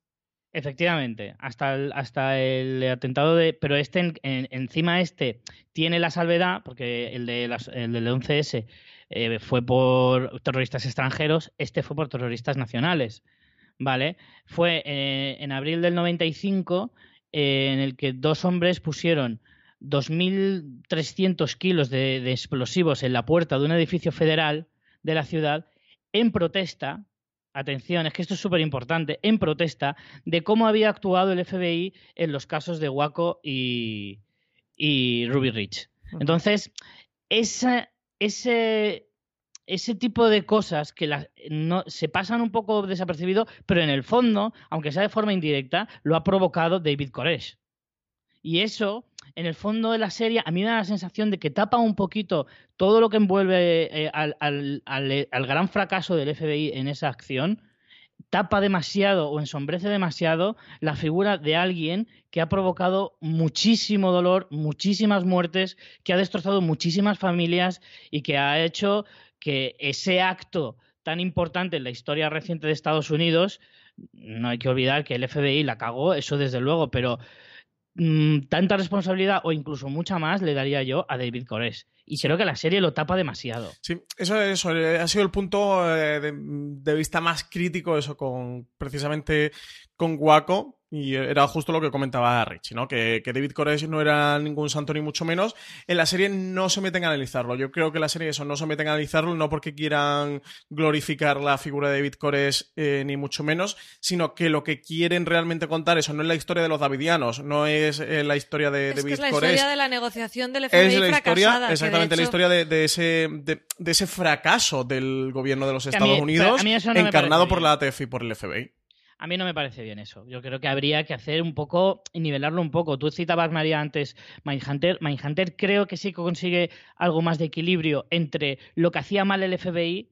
Efectivamente, hasta el, hasta el atentado de. Pero este, en- en- encima este, tiene la salvedad, porque el, de las- el del 11S eh, fue por terroristas extranjeros, este fue por terroristas nacionales. ¿Vale? Fue eh, en abril del 95 eh, en el que dos hombres pusieron 2.300 kilos de, de explosivos en la puerta de un edificio federal de la ciudad en protesta. Atención, es que esto es súper importante. En protesta de cómo había actuado el FBI en los casos de Waco y, y Ruby Ridge. Entonces, esa, ese, ese tipo de cosas que se pasan un poco desapercibido, pero en el fondo, aunque sea de forma indirecta, lo ha provocado David Koresh. Y eso, en el fondo de la serie, a mí me da la sensación de que tapa un poquito todo lo que envuelve eh, al- al gran fracaso del FBI en esa acción, tapa demasiado o ensombrece demasiado la figura de alguien que ha provocado muchísimo dolor, muchísimas muertes, que ha destrozado muchísimas familias y que ha hecho que ese acto tan importante en la historia reciente de Estados Unidos, no hay que olvidar que el FBI la cagó, eso desde luego, pero mm, tanta responsabilidad o incluso mucha más le daría yo a David Koresh. Y creo que la serie lo tapa demasiado. Sí, eso, eso eh, ha sido el punto eh, de, de vista más crítico, eso con precisamente con Waco. Y era justo lo que comentaba Richie, ¿no? Que, que David Koresh no era ningún santo ni mucho menos. En la serie no se meten a analizarlo. Yo creo que la serie eso no se meten a analizarlo, no porque quieran glorificar la figura de David Koresh eh, ni mucho menos, sino que lo que quieren realmente contar eso no es la historia de los davidianos, no es eh, la historia de Es que David es la Koresh historia de la negociación del FBI es la fracasada. historia, exactamente, de la historia de, de ese, de, de ese fracaso del gobierno de los mí- Estados Unidos, no encarnado por la ATF y por el FBI. A mí no me parece bien eso. Yo creo que habría que hacer un poco, y nivelarlo un poco. Tú citabas, María, antes Mindhunter. Mindhunter creo que sí que consigue algo más de equilibrio entre lo que hacía mal el FBI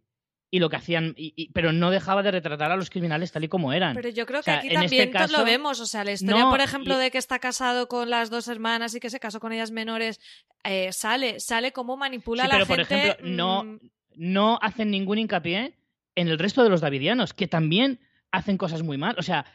y lo que hacían, y- y- pero no dejaba de retratar a los criminales tal y como eran. Pero yo creo O que sea, aquí en este también caso- lo vemos. O sea, la historia, No, por ejemplo, y- de que está casado con las dos hermanas y que se casó con ellas menores, eh, sale, sale cómo manipula Sí, a la pero por gente. ejemplo, no, mm, no hacen ningún hincapié en el resto de los davidianos, que también hacen cosas muy mal. O sea,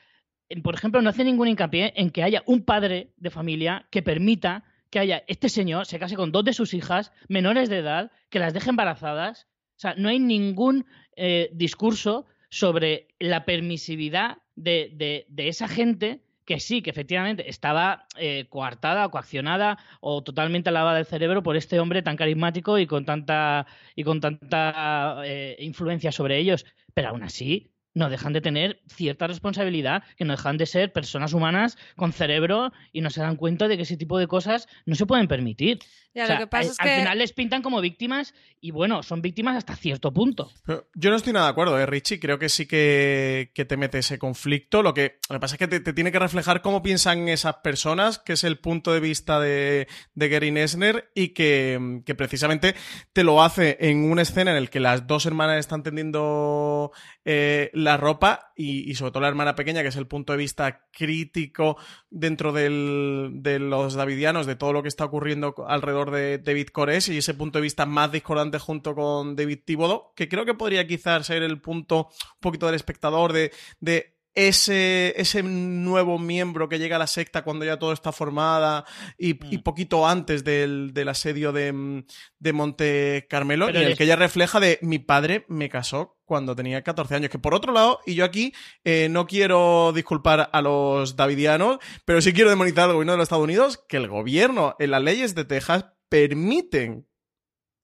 por ejemplo, no hace ningún hincapié en que haya un padre de familia que permita que haya este señor se case con dos de sus hijas menores de edad, que las deje embarazadas. O sea, no hay ningún eh, discurso sobre la permisividad de, de- esa gente que sí, que efectivamente estaba eh, coartada coaccionada o totalmente lavada del cerebro por este hombre tan carismático y con tanta, y con tanta eh, influencia sobre ellos. Pero aún así, no dejan de tener cierta responsabilidad, que no dejan de ser personas humanas con cerebro y no se dan cuenta de que ese tipo de cosas no se pueden permitir. Ya, O sea, lo que pasa al- es al que final les pintan como víctimas y bueno, son víctimas hasta cierto punto. Pero Yo no estoy nada de acuerdo, ¿eh, Richie? Creo que sí que, que te mete ese conflicto. Lo que, lo que pasa es que te, te tiene que reflejar cómo piensan esas personas, que es el punto de vista de, de Gary Nesner, y que, que precisamente te lo hace en una escena en la que las dos hermanas están tendiendo eh, la ropa y, y sobre todo la hermana pequeña, que es el punto de vista crítico dentro del- de los davidianos, de todo lo que está ocurriendo alrededor de David Cores y ese punto de vista más discordante junto con David Thibodeau, que creo que podría quizás ser el punto un poquito del espectador de, de ese, ese nuevo miembro que llega a la secta cuando ya todo está formada y, y poquito antes del, del asedio de, mm, de Monte Carmelo Pero y el que ella refleja de mi padre me casó cuando tenía 14 años. Que por otro lado, y yo aquí eh, no quiero disculpar a los davidianos, pero sí quiero demonizar al gobierno de los Estados Unidos que el gobierno en las leyes de Texas permiten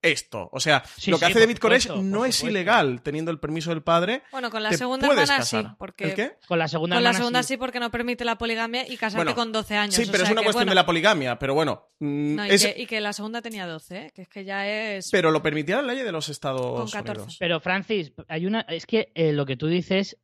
esto. O sea, Sí, lo que sí, hace David Koresh no es ilegal teniendo el permiso del padre. Bueno, con la te segunda puedes hermana sí, porque ¿El qué? Con la segunda con la hermana segunda sí. sí porque no permite la poligamia y casarte Bueno, con 12 años. Sí, o pero es una que, cuestión bueno, de la poligamia. Pero bueno, mm, no, y, es- que, y que la segunda tenía 12, ¿eh? que es que ya es... pero lo permitía la ley de los Estados Con 14. Unidos. Pero Francis, hay una es que eh, lo que tú dices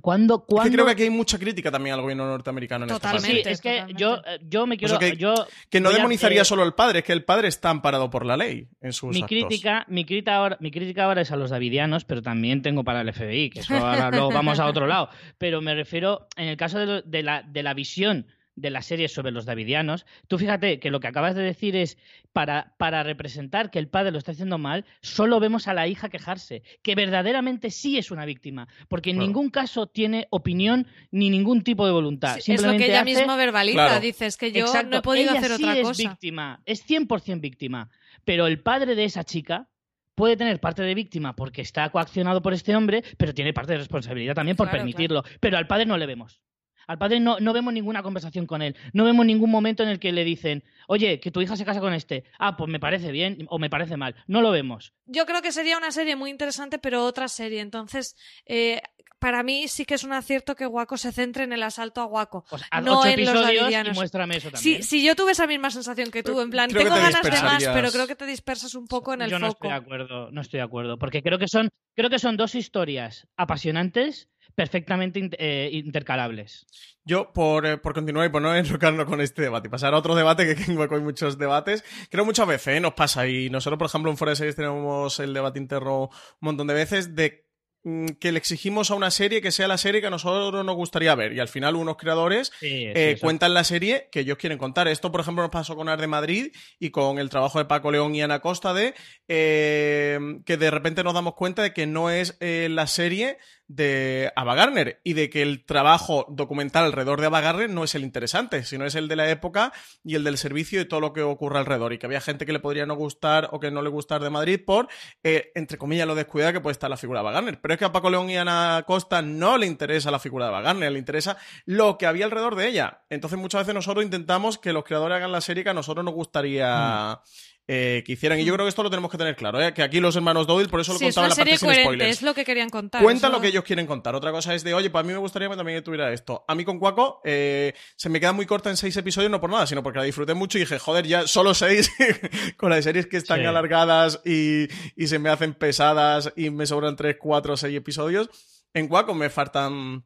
cuando Es cuando que creo que aquí hay mucha crítica también al gobierno norteamericano en esta Totalmente. parte. Sí, es que totalmente. yo eh, yo me quiero O sea que- yo Que no a- demonizaría eh, solo al padre, es que el padre está amparado por la ley en sus mi actos. crítica, mi crítica ahora, mi crítica ahora es a los davidianos, pero también tengo para el FBI, que eso ahora luego vamos a otro lado. Pero me refiero, en el caso de, lo- de la, de la visión de la serie sobre los davidianos, tú fíjate que lo que acabas de decir es para, para representar que el padre lo está haciendo mal, solo vemos a la hija quejarse, que verdaderamente sí es una víctima, porque en Claro. ningún caso tiene opinión ni ningún tipo de voluntad. Sí, es lo que ella hace- misma verbaliza. Claro. Dice, es que yo Exacto, no he podido ella hacer sí otra es cosa. víctima, es 100% víctima, pero el padre de esa chica puede tener parte de víctima porque está coaccionado por este hombre, pero tiene parte de responsabilidad también por Claro, permitirlo. Pero al padre no le vemos. Al padre no, no vemos ninguna conversación con él. No vemos ningún momento en el que le dicen, oye, que tu hija se casa con este. Ah, pues me parece bien o me parece mal. No lo vemos. Yo creo que sería una serie muy interesante, pero otra serie. Entonces, eh, para mí sí que es un acierto que Waco se centre en el asalto a. Pues haz No ocho en los episodios y davidianos. muéstrame eso también. Si, si yo tuve esa misma sensación que tú, en plan, Creo tengo te ganas de más, pero creo que te dispersas un poco en el Yo no foco. estoy de acuerdo, no estoy de acuerdo, porque creo que son, creo que son dos historias apasionantes, perfectamente eh, intercalables. Yo, por, eh, por continuar y por no enrocarnos con este debate y pasar a otro debate, que aquí en Hueco hay muchos debates, creo muchas veces ¿eh? nos pasa y nosotros, por ejemplo, en Fuera de Series tenemos el debate interno un montón de veces de mm, que le exigimos a una serie que sea la serie que a nosotros nos gustaría ver y al final unos creadores eh, cuentan la serie que ellos quieren contar. Esto, por ejemplo, nos pasó con Ar de Madrid y con el trabajo de Paco León y Ana Costa de eh, que de repente nos damos cuenta de que no es eh, la serie de Ava Gardner y de que el trabajo documental alrededor de Ava Gardner no es el interesante, sino es el de la época y el del servicio y todo lo que ocurre alrededor. Y que había gente que le podría no gustar o que no le gustar de Madrid por, eh, entre comillas, lo descuidada que puede estar la figura de Ava. Pero es que a Paco León y Ana Costa no le interesa la figura de Ava le interesa lo que había alrededor de ella. Entonces muchas veces nosotros intentamos que los creadores hagan la serie que a nosotros nos gustaría... eh, que hicieran. Y yo creo que esto lo tenemos que tener claro, ¿eh? que aquí los hermanos Dowell, por eso lo Sí, es contaba una la parte serie sin coherente, spoilers. es lo que querían contar. Cuentan eso- lo que ellos quieren contar. Otra cosa es de, oye, para mí me gustaría que también tuviera esto. A mí con Cuaco eh, se me queda muy corta en seis episodios, no por nada, sino porque la disfruté mucho y dije, joder, ya solo seis con las series que están Sí. alargadas y, y se me hacen pesadas y me sobran tres, cuatro, seis episodios. En Cuaco me faltan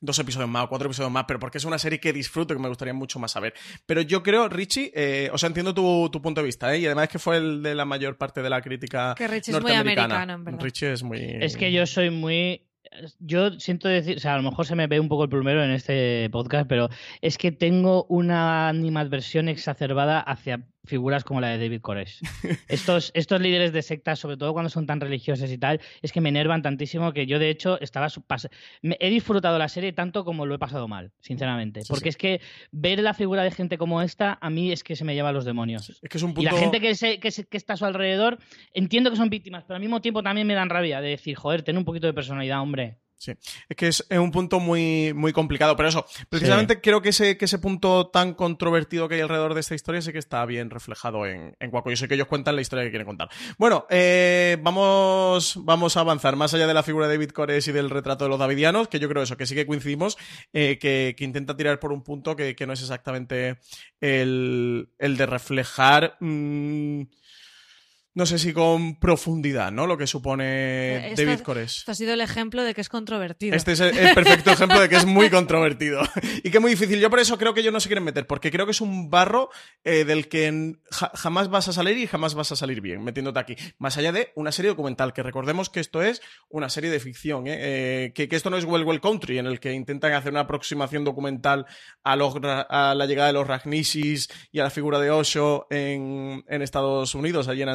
dos episodios más o cuatro episodios más, pero porque es una serie que disfruto y que me gustaría mucho más saber. Pero yo creo, Richie, eh, o sea, entiendo tu, tu punto de vista, ¿eh? y además que fue el de la mayor parte de la crítica Que Richie es muy norteamericana. americano, en verdad. Richie es muy... Es que yo soy muy. Yo siento decir, o sea, a lo mejor se me ve un poco el plumero en este podcast, pero es que tengo una animadversión exacerbada hacia figuras como la de David Koresh. Estos, estos líderes de sectas, sobre todo cuando son tan religiosos y tal, es que me enervan tantísimo que yo, de hecho, estaba me- he disfrutado la serie tanto como lo he pasado mal, sinceramente. Sí, Porque sí. es que ver la figura de gente como esta, a mí es que se me lleva a los demonios. Es que es un Y la gente que, se- que, se- que está a su alrededor, entiendo que son víctimas, pero al mismo tiempo también me dan rabia de decir, joder, ten un poquito de personalidad, hombre. Sí, es que es, es un punto muy, muy complicado, pero eso, precisamente creo que ese, que ese punto tan controvertido que hay alrededor de esta historia sí que está bien reflejado en, en Waco. Yo sé que ellos cuentan la historia que quieren contar. Bueno, eh, vamos, vamos a avanzar más allá de la figura de David Cores y del retrato de los davidianos, que yo creo eso, que sí que coincidimos, eh, que, que intenta tirar por un punto que, que no es exactamente el, el de reflejar... mm, no sé si con profundidad, ¿no? Lo que supone Esto- David Cores. Esto ha sido el ejemplo de que es controvertido. Este es el, perfecto ejemplo de que es muy controvertido y que es muy difícil. Yo por eso creo que ellos no se quieren meter, porque creo que es un barro eh, del que jamás vas a salir y jamás vas a salir bien metiéndote aquí. Más allá de una serie documental, que recordemos que esto es una serie de ficción, ¿eh? Eh, que, que esto no es Well Well Country, en el que intentan hacer una aproximación documental a, los, a la llegada de los Ragnisis y a la figura de Osho en, en Estados Unidos, allí en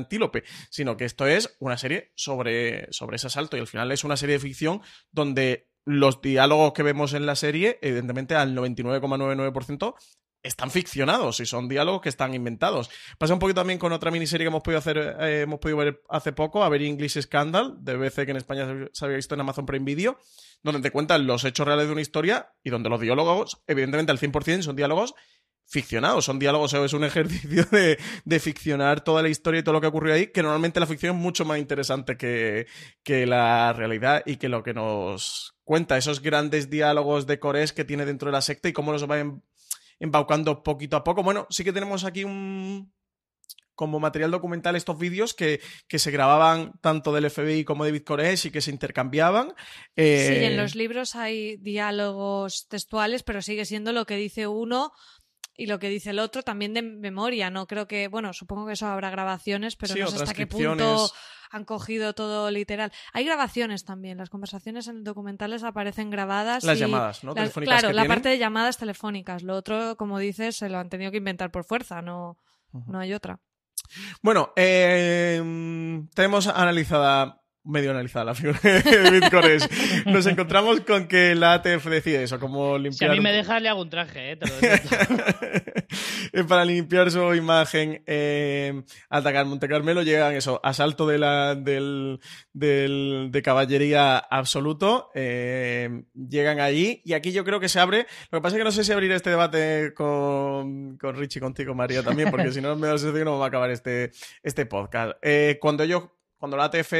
Sino que esto es una serie sobre, sobre ese asalto y al final es una serie de ficción donde los diálogos que vemos en la serie, evidentemente al 99,99% están ficcionados y son diálogos que están inventados. Pasa un poquito también con otra miniserie que hemos podido hacer, eh, hemos podido ver hace poco, A Very English Scandal, de BBC que en España se había visto en Amazon Prime Video, donde te cuentan los hechos reales de una historia y donde los diálogos, evidentemente al 100% son diálogos ficcionados, son diálogos, es un ejercicio de, de ficcionar toda la historia y todo lo que ocurrió ahí, que normalmente la ficción es mucho más interesante que, que la realidad y que lo que nos cuenta, esos grandes diálogos de Cores que tiene dentro de la secta y cómo los va em- embaucando poquito a poco. Bueno, sí que tenemos aquí un como material documental estos vídeos que, que se grababan tanto del FBI como de David Cores y que se intercambiaban. Eh, Sí, en los libros hay diálogos textuales, pero sigue siendo lo que dice uno y lo que dice el otro también de memoria. No creo que, bueno, supongo que eso habrá grabaciones, pero Sí, no sé hasta qué punto han cogido todo literal. Hay grabaciones también, las conversaciones en documentales aparecen grabadas. Las y llamadas, ¿no? las- Telefónicas claro, que la tienen. parte de llamadas telefónicas. Lo otro, como dices, se lo han tenido que inventar por fuerza, no, no hay otra. Bueno, eh, tenemos analizada, medio analizada la figura de Cores. Nos encontramos con que la ATF decide eso, como Si limpiar... a mí me dejas, le hago un traje, ¿eh? Te lo digo. Eh, para limpiar su imagen eh, atacar Monte Carmelo llegan eso, asalto de la del, del- de caballería absoluto, eh, llegan allí y aquí yo creo que se abre, lo que pasa es que no sé si abrir este debate con, con Richie, contigo María también, porque si no me da la sensación que no va a acabar este, este podcast. Eh, cuando ellos cuando la ATF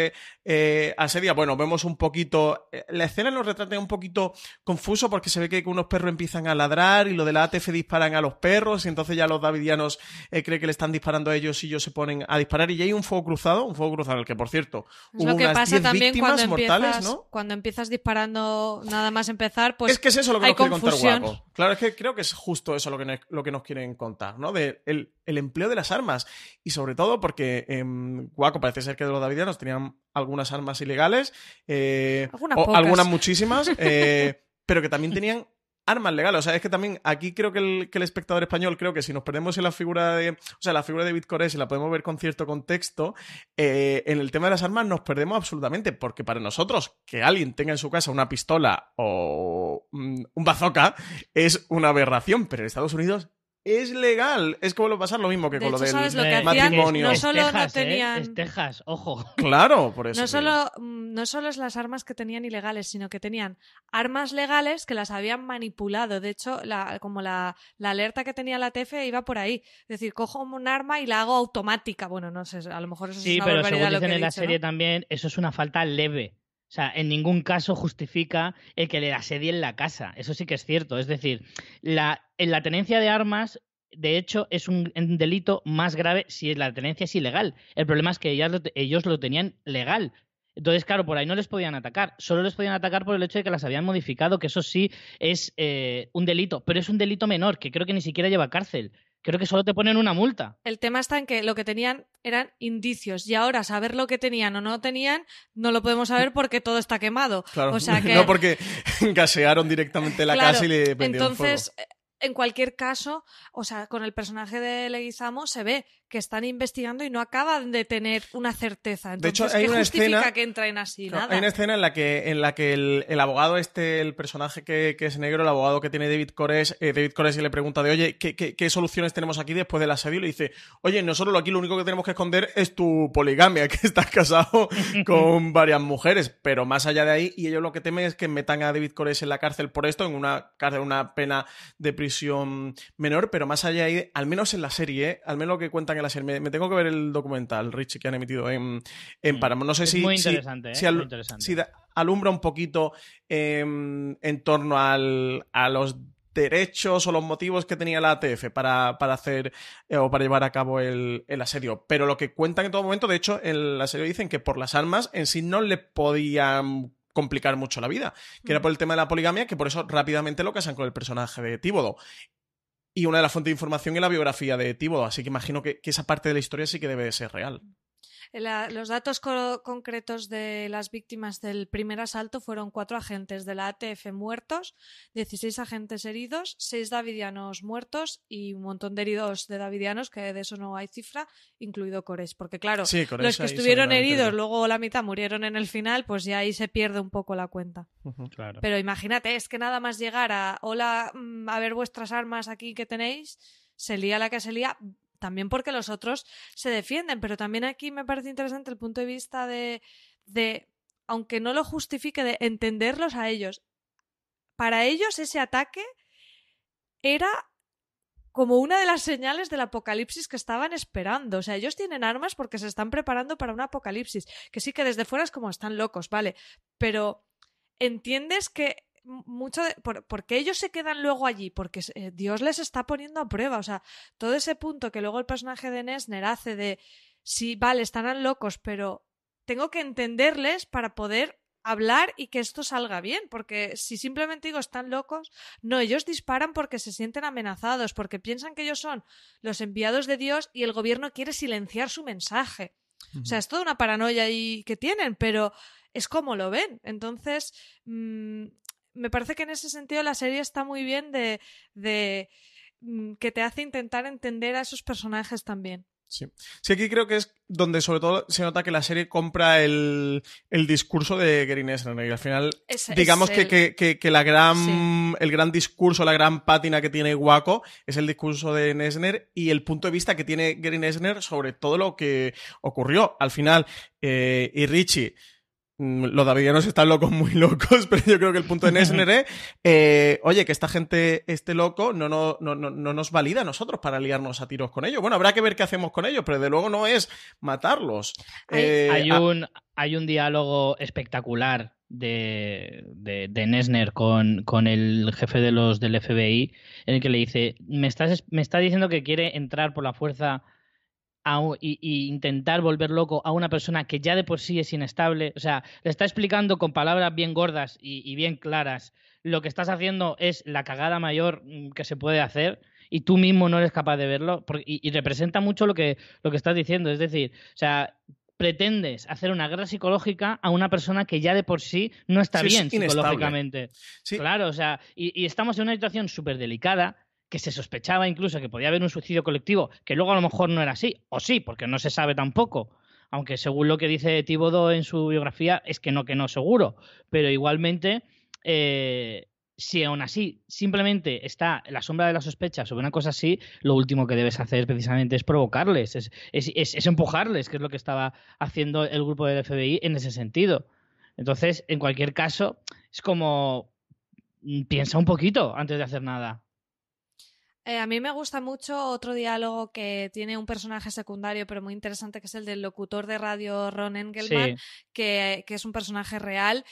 eh, asedia, bueno, vemos un poquito. eh, La escena nos retrata un poquito confuso porque se ve que unos perros empiezan a ladrar y lo de la ATF disparan a los perros y entonces ya los davidianos eh, creen que le están disparando a ellos y ellos se ponen a disparar y ya hay un fuego cruzado, un fuego cruzado en el que, por cierto, Es hubo lo que unas pasa 10 también víctimas cuando mortales, empiezas, ¿no? cuando empiezas disparando nada más empezar, pues es que es eso lo que nos quiere contar. Guaco. Claro, es que creo que es justo eso lo que, ne- lo que nos quieren contar, ¿no? De el, el empleo de las armas. Y sobre todo porque em, Guaco parece ser que los davidianos tenían algunas armas ilegales, eh, Algunas o algunas muchísimas, eh, pero que también tenían armas legales. O sea, es que también aquí creo que el, que el espectador español, creo que si nos perdemos en la figura de. O sea, la figura de David Cores y la podemos ver con cierto contexto, eh, en el tema de las armas nos perdemos absolutamente. Porque para nosotros, que alguien tenga en su casa una pistola o mm, un bazooka es una aberración. Pero en Estados Unidos es legal. Es como lo pasar lo mismo que De con lo del ¿sabes lo que Eh, matrimonio. No Es solo no Texas, ¿eh? tenían... Es Texas, ojo. Claro, por eso. No solo, mm, no solo es las armas que tenían ilegales, sino que tenían armas legales que las habían manipulado. De hecho, la, como la, la alerta que tenía la TF iba por ahí. Es decir, cojo un arma y la hago automática. Bueno, no sé, a lo mejor eso es Sí, una pero barbaridad según lo que he en la serie ¿no? también, eso es una falta leve. O sea, en ningún caso justifica el que le asedie en la casa. Eso sí que es cierto. Es decir, la, en la tenencia de armas, de hecho, es un, delito más grave si la tenencia es ilegal. El problema es que ellas lo ellos lo tenían legal. Entonces, claro, por ahí no les podían atacar. Solo les podían atacar por el hecho de que las habían modificado, que eso sí es eh, un delito. Pero es un delito menor, que creo que ni siquiera lleva cárcel. Creo que solo te ponen una multa. El tema está en que lo que tenían eran indicios y ahora saber lo que tenían o no tenían no lo podemos saber porque todo está quemado. Claro. O sea que No porque gasearon directamente la Claro, casa y le prendieron Entonces, fuego. En cualquier caso, o sea, con el personaje de Leguizamo se ve que están investigando y no acaban de tener una certeza. Entonces, de hecho, hay ¿qué una justifica escena que entren así? Nada. Hay una escena en la que, en la que el, el abogado este, el personaje que, que, es negro, el abogado que tiene David Cores, eh, David Cores le pregunta de, oye, ¿qué, ¿qué, qué, soluciones tenemos aquí después del asedio? Y le dice, oye, nosotros aquí lo único que tenemos que esconder es tu poligamia, que estás casado con varias mujeres, pero más allá de ahí, y ellos lo que temen es que metan a David Cores en la cárcel por esto, en una cárcel, una pena de prisión menor, pero más allá de al menos en la serie, ¿eh? al menos lo que cuentan en la serie, me, me tengo que ver el documental, Richie, que han emitido en, en Paramount. No sé es si, muy si, ¿eh? si, al, muy interesante. si da, alumbra un poquito eh, en torno al, a los derechos o los motivos que tenía la ATF para, para hacer eh, o para llevar a cabo el, el, asedio. Pero lo que cuentan en todo momento, de hecho, en el asedio dicen que por las armas en sí no le podían complicar mucho la vida, que era por el tema de la poligamia, que por eso rápidamente lo casan con el personaje de Tíbodo. Y una de las fuentes de información es la biografía de Tíbodo, así que imagino que, que esa parte de la historia sí que debe de ser real. La, los datos co concretos de las víctimas del primer asalto fueron cuatro agentes de la ATF muertos, 16 agentes heridos, seis davidianos muertos y un montón de heridos de davidianos, que de eso no hay cifra, incluido Cores. Porque claro, sí, Cores, los que estuvieron heridos, luego la mitad murieron en el final, pues ya ahí se pierde un poco la cuenta. Uh -huh, claro. Pero imagínate, es que nada más llegar a, hola, a ver vuestras armas aquí que tenéis, se lía la que se lía, también porque los otros se defienden, pero también aquí me parece interesante el punto de vista de, de, aunque no lo justifique, de entenderlos a ellos. Para ellos ese ataque era como una de las señales del apocalipsis que estaban esperando. O sea, ellos tienen armas porque se están preparando para un apocalipsis. Que sí que desde fuera es como están locos, ¿vale? Pero entiendes que mucho de, por, porque ellos se quedan luego allí, porque eh, Dios les está poniendo a prueba. O sea, todo ese punto que luego el personaje de Nesner hace de sí, vale, estarán locos, pero tengo que entenderles para poder hablar y que esto salga bien, porque si simplemente digo están locos, no, ellos disparan porque se sienten amenazados, porque piensan que ellos son los enviados de Dios y el gobierno quiere silenciar su mensaje. Uh -huh. O sea, es toda una paranoia ahí que tienen, pero es como lo ven. Entonces, mmm, me parece que en ese sentido la serie está muy bien de, de que te hace intentar entender a esos personajes también. Sí. sí, aquí creo que es donde sobre todo se nota que la serie compra el, el discurso de Gary Nesner y al final es, digamos es que, el... que, que, que, la gran Sí. el gran discurso, la gran pátina que tiene Waco es el discurso de Nesner y el punto de vista que tiene Gary Nesner sobre todo lo que ocurrió. Al final, eh, y Richie Mm, los davidianos están locos, muy locos, pero yo creo que el punto de Nesner es, eh, oye, que esta gente esté loco no, no, no, no, nos valida a nosotros para liarnos a tiros con ellos. Bueno, habrá que ver qué hacemos con ellos, pero de luego no es matarlos. Hay, Eh, hay a- un, hay un diálogo espectacular de, de, de Nesner con, con el jefe de los del FBI en el que le dice, me, estás, me está diciendo que quiere entrar por la fuerza a un- y, y intentar volver loco a una persona que ya de por sí es inestable. O sea, le está explicando con palabras bien gordas y, y bien claras lo que estás haciendo es la cagada mayor mm, que se puede hacer y tú mismo no eres capaz de verlo por- y, y representa mucho lo que, lo que estás diciendo. Es decir, o sea, pretendes hacer una guerra psicológica a una persona que ya de por sí no está Sí, bien psicológicamente. Sí. Claro, o sea, y, y estamos en una situación súper delicada que se sospechaba incluso que podía haber un suicidio colectivo, que luego a lo mejor no era así, o sí, porque no se sabe tampoco. Aunque según lo que dice Tibodo en su biografía, es que no, que no seguro. Pero igualmente, eh, si aún así simplemente está la sombra de la sospecha sobre una cosa así, lo último que debes hacer precisamente es provocarles, es, es, es, es empujarles, que es lo que estaba haciendo el grupo del FBI en ese sentido. Entonces, en cualquier caso, es como mm, piensa un poquito antes de hacer nada. Eh, a mí me gusta mucho otro diálogo que tiene un personaje secundario, pero muy interesante, que es el del locutor de radio Ron Engelman, Sí. que, que es un personaje real,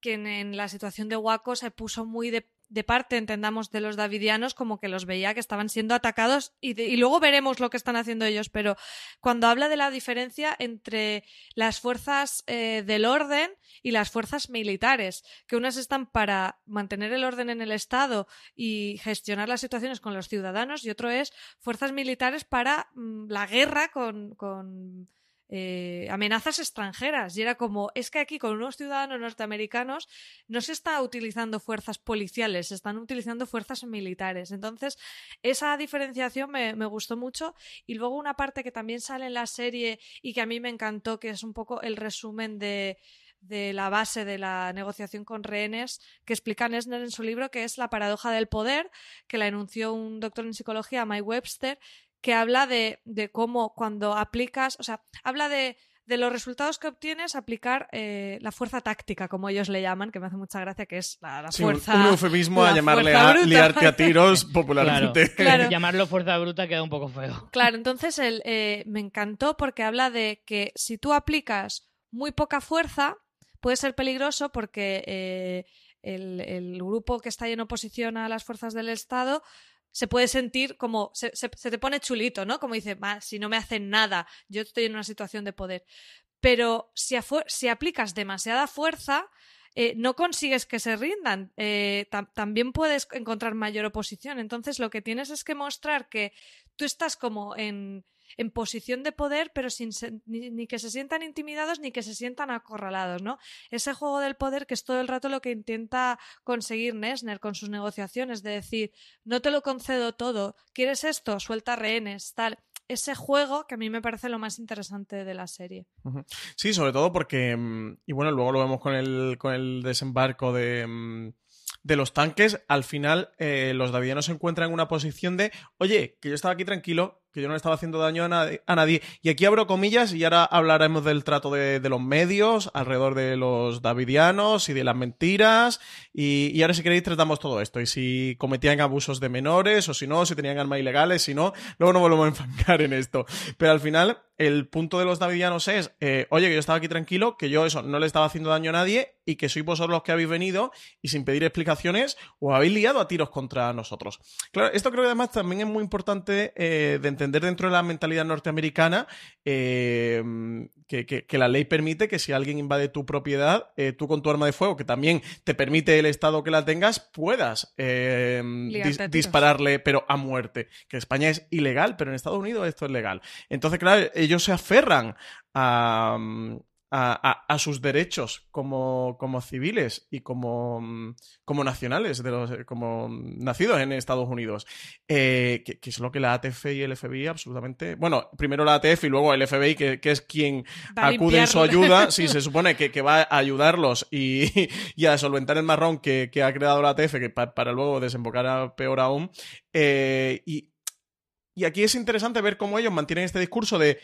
que en, en la situación de Waco se puso muy de, de parte, entendamos, de los davidianos, como que los veía que estaban siendo atacados y, de- y luego veremos lo que están haciendo ellos, pero cuando habla de la diferencia entre las fuerzas eh, del orden y las fuerzas militares, que unas están para mantener el orden en el Estado y gestionar las situaciones con los ciudadanos y otro es fuerzas militares para mm, la guerra con, con eh, amenazas extranjeras. Y era como, es que aquí con unos ciudadanos norteamericanos no se está utilizando fuerzas policiales, se están utilizando fuerzas militares. Entonces, esa diferenciación me, me gustó mucho. Y luego una parte que también sale en la serie y que a mí me encantó, que es un poco el resumen de de la base de la negociación con rehenes que explica Nesner en su libro, que es la paradoja del poder, que la enunció un doctor en psicología, Mike Webster, que habla de, de cómo cuando aplicas, o sea, habla de, de los resultados que obtienes aplicar eh, la fuerza táctica, como ellos le llaman, que me hace mucha gracia, que es la, la Sí, fuerza. un, un eufemismo a la llamarle a bruta. liarte a tiros popularmente. Claro. llamarlo fuerza bruta queda un poco feo. Claro, entonces el, eh, me encantó porque habla de que si tú aplicas muy poca fuerza, puede ser peligroso porque eh, el, el grupo que está en oposición a las fuerzas del Estado se puede sentir como se, se- te pone chulito, ¿no? Como dice, "Va, si no me hacen nada, yo estoy en una situación de poder. Pero si, aplicas demasiada fuerza, eh, no consigues que se rindan. Eh, tam- también puedes encontrar mayor oposición. Entonces, lo que tienes es que mostrar que tú estás como en, en posición de poder, pero sin ni que se sientan intimidados ni que se sientan acorralados, ¿no? Ese juego del poder que es todo el rato lo que intenta conseguir Nesner con sus negociaciones, de decir, no te lo concedo todo, ¿quieres esto? Suelta rehenes, tal. Ese juego que a mí me parece lo más interesante de la serie. Sí, sobre todo porque. mm, Y bueno, luego lo vemos con el, con el desembarco de. mm, De los tanques, al final eh, los davidianos se encuentran en una posición de, oye, que yo estaba aquí tranquilo, que yo no le estaba haciendo daño a nadie. Y aquí abro comillas y ahora hablaremos del trato de, los medios alrededor de los davidianos y de las mentiras. Y, ahora si queréis tratamos todo esto. Y si cometían abusos de menores o si no, si tenían armas ilegales, si no, luego no volvemos a enfangar en esto. Pero al final, el punto de los davidianos es, eh, oye, que yo estaba aquí tranquilo, que yo eso no le estaba haciendo daño a nadie y que sois vosotros los que habéis venido y sin pedir explicaciones os habéis liado a tiros contra nosotros. Claro, esto creo que además también es muy importante eh, de entender dentro de la mentalidad norteamericana eh, que, que- que la ley permite que si alguien invade tu propiedad, eh, tú con tu arma de fuego, que también te permite el Estado que la tengas, puedas eh, dis- tiros. dispararle, pero a muerte. Que en España es ilegal, pero en Estados Unidos esto es legal. Entonces, claro, ellos se aferran a, a, a- a sus derechos como, como civiles y como, mm, como nacionales, de los, como nacidos en Estados Unidos. Eh, que, que es lo que la ATF y el FBI absolutamente. Bueno, primero la ATF y luego el FBI, que, que es quien Va acude en su ayuda. Sí, se supone que, que va a ayudarlos y, y a solventar el marrón que, que ha creado la ATF, que pa- para luego desembocar a peor aún. Eh, y, y aquí es interesante ver cómo ellos mantienen este discurso de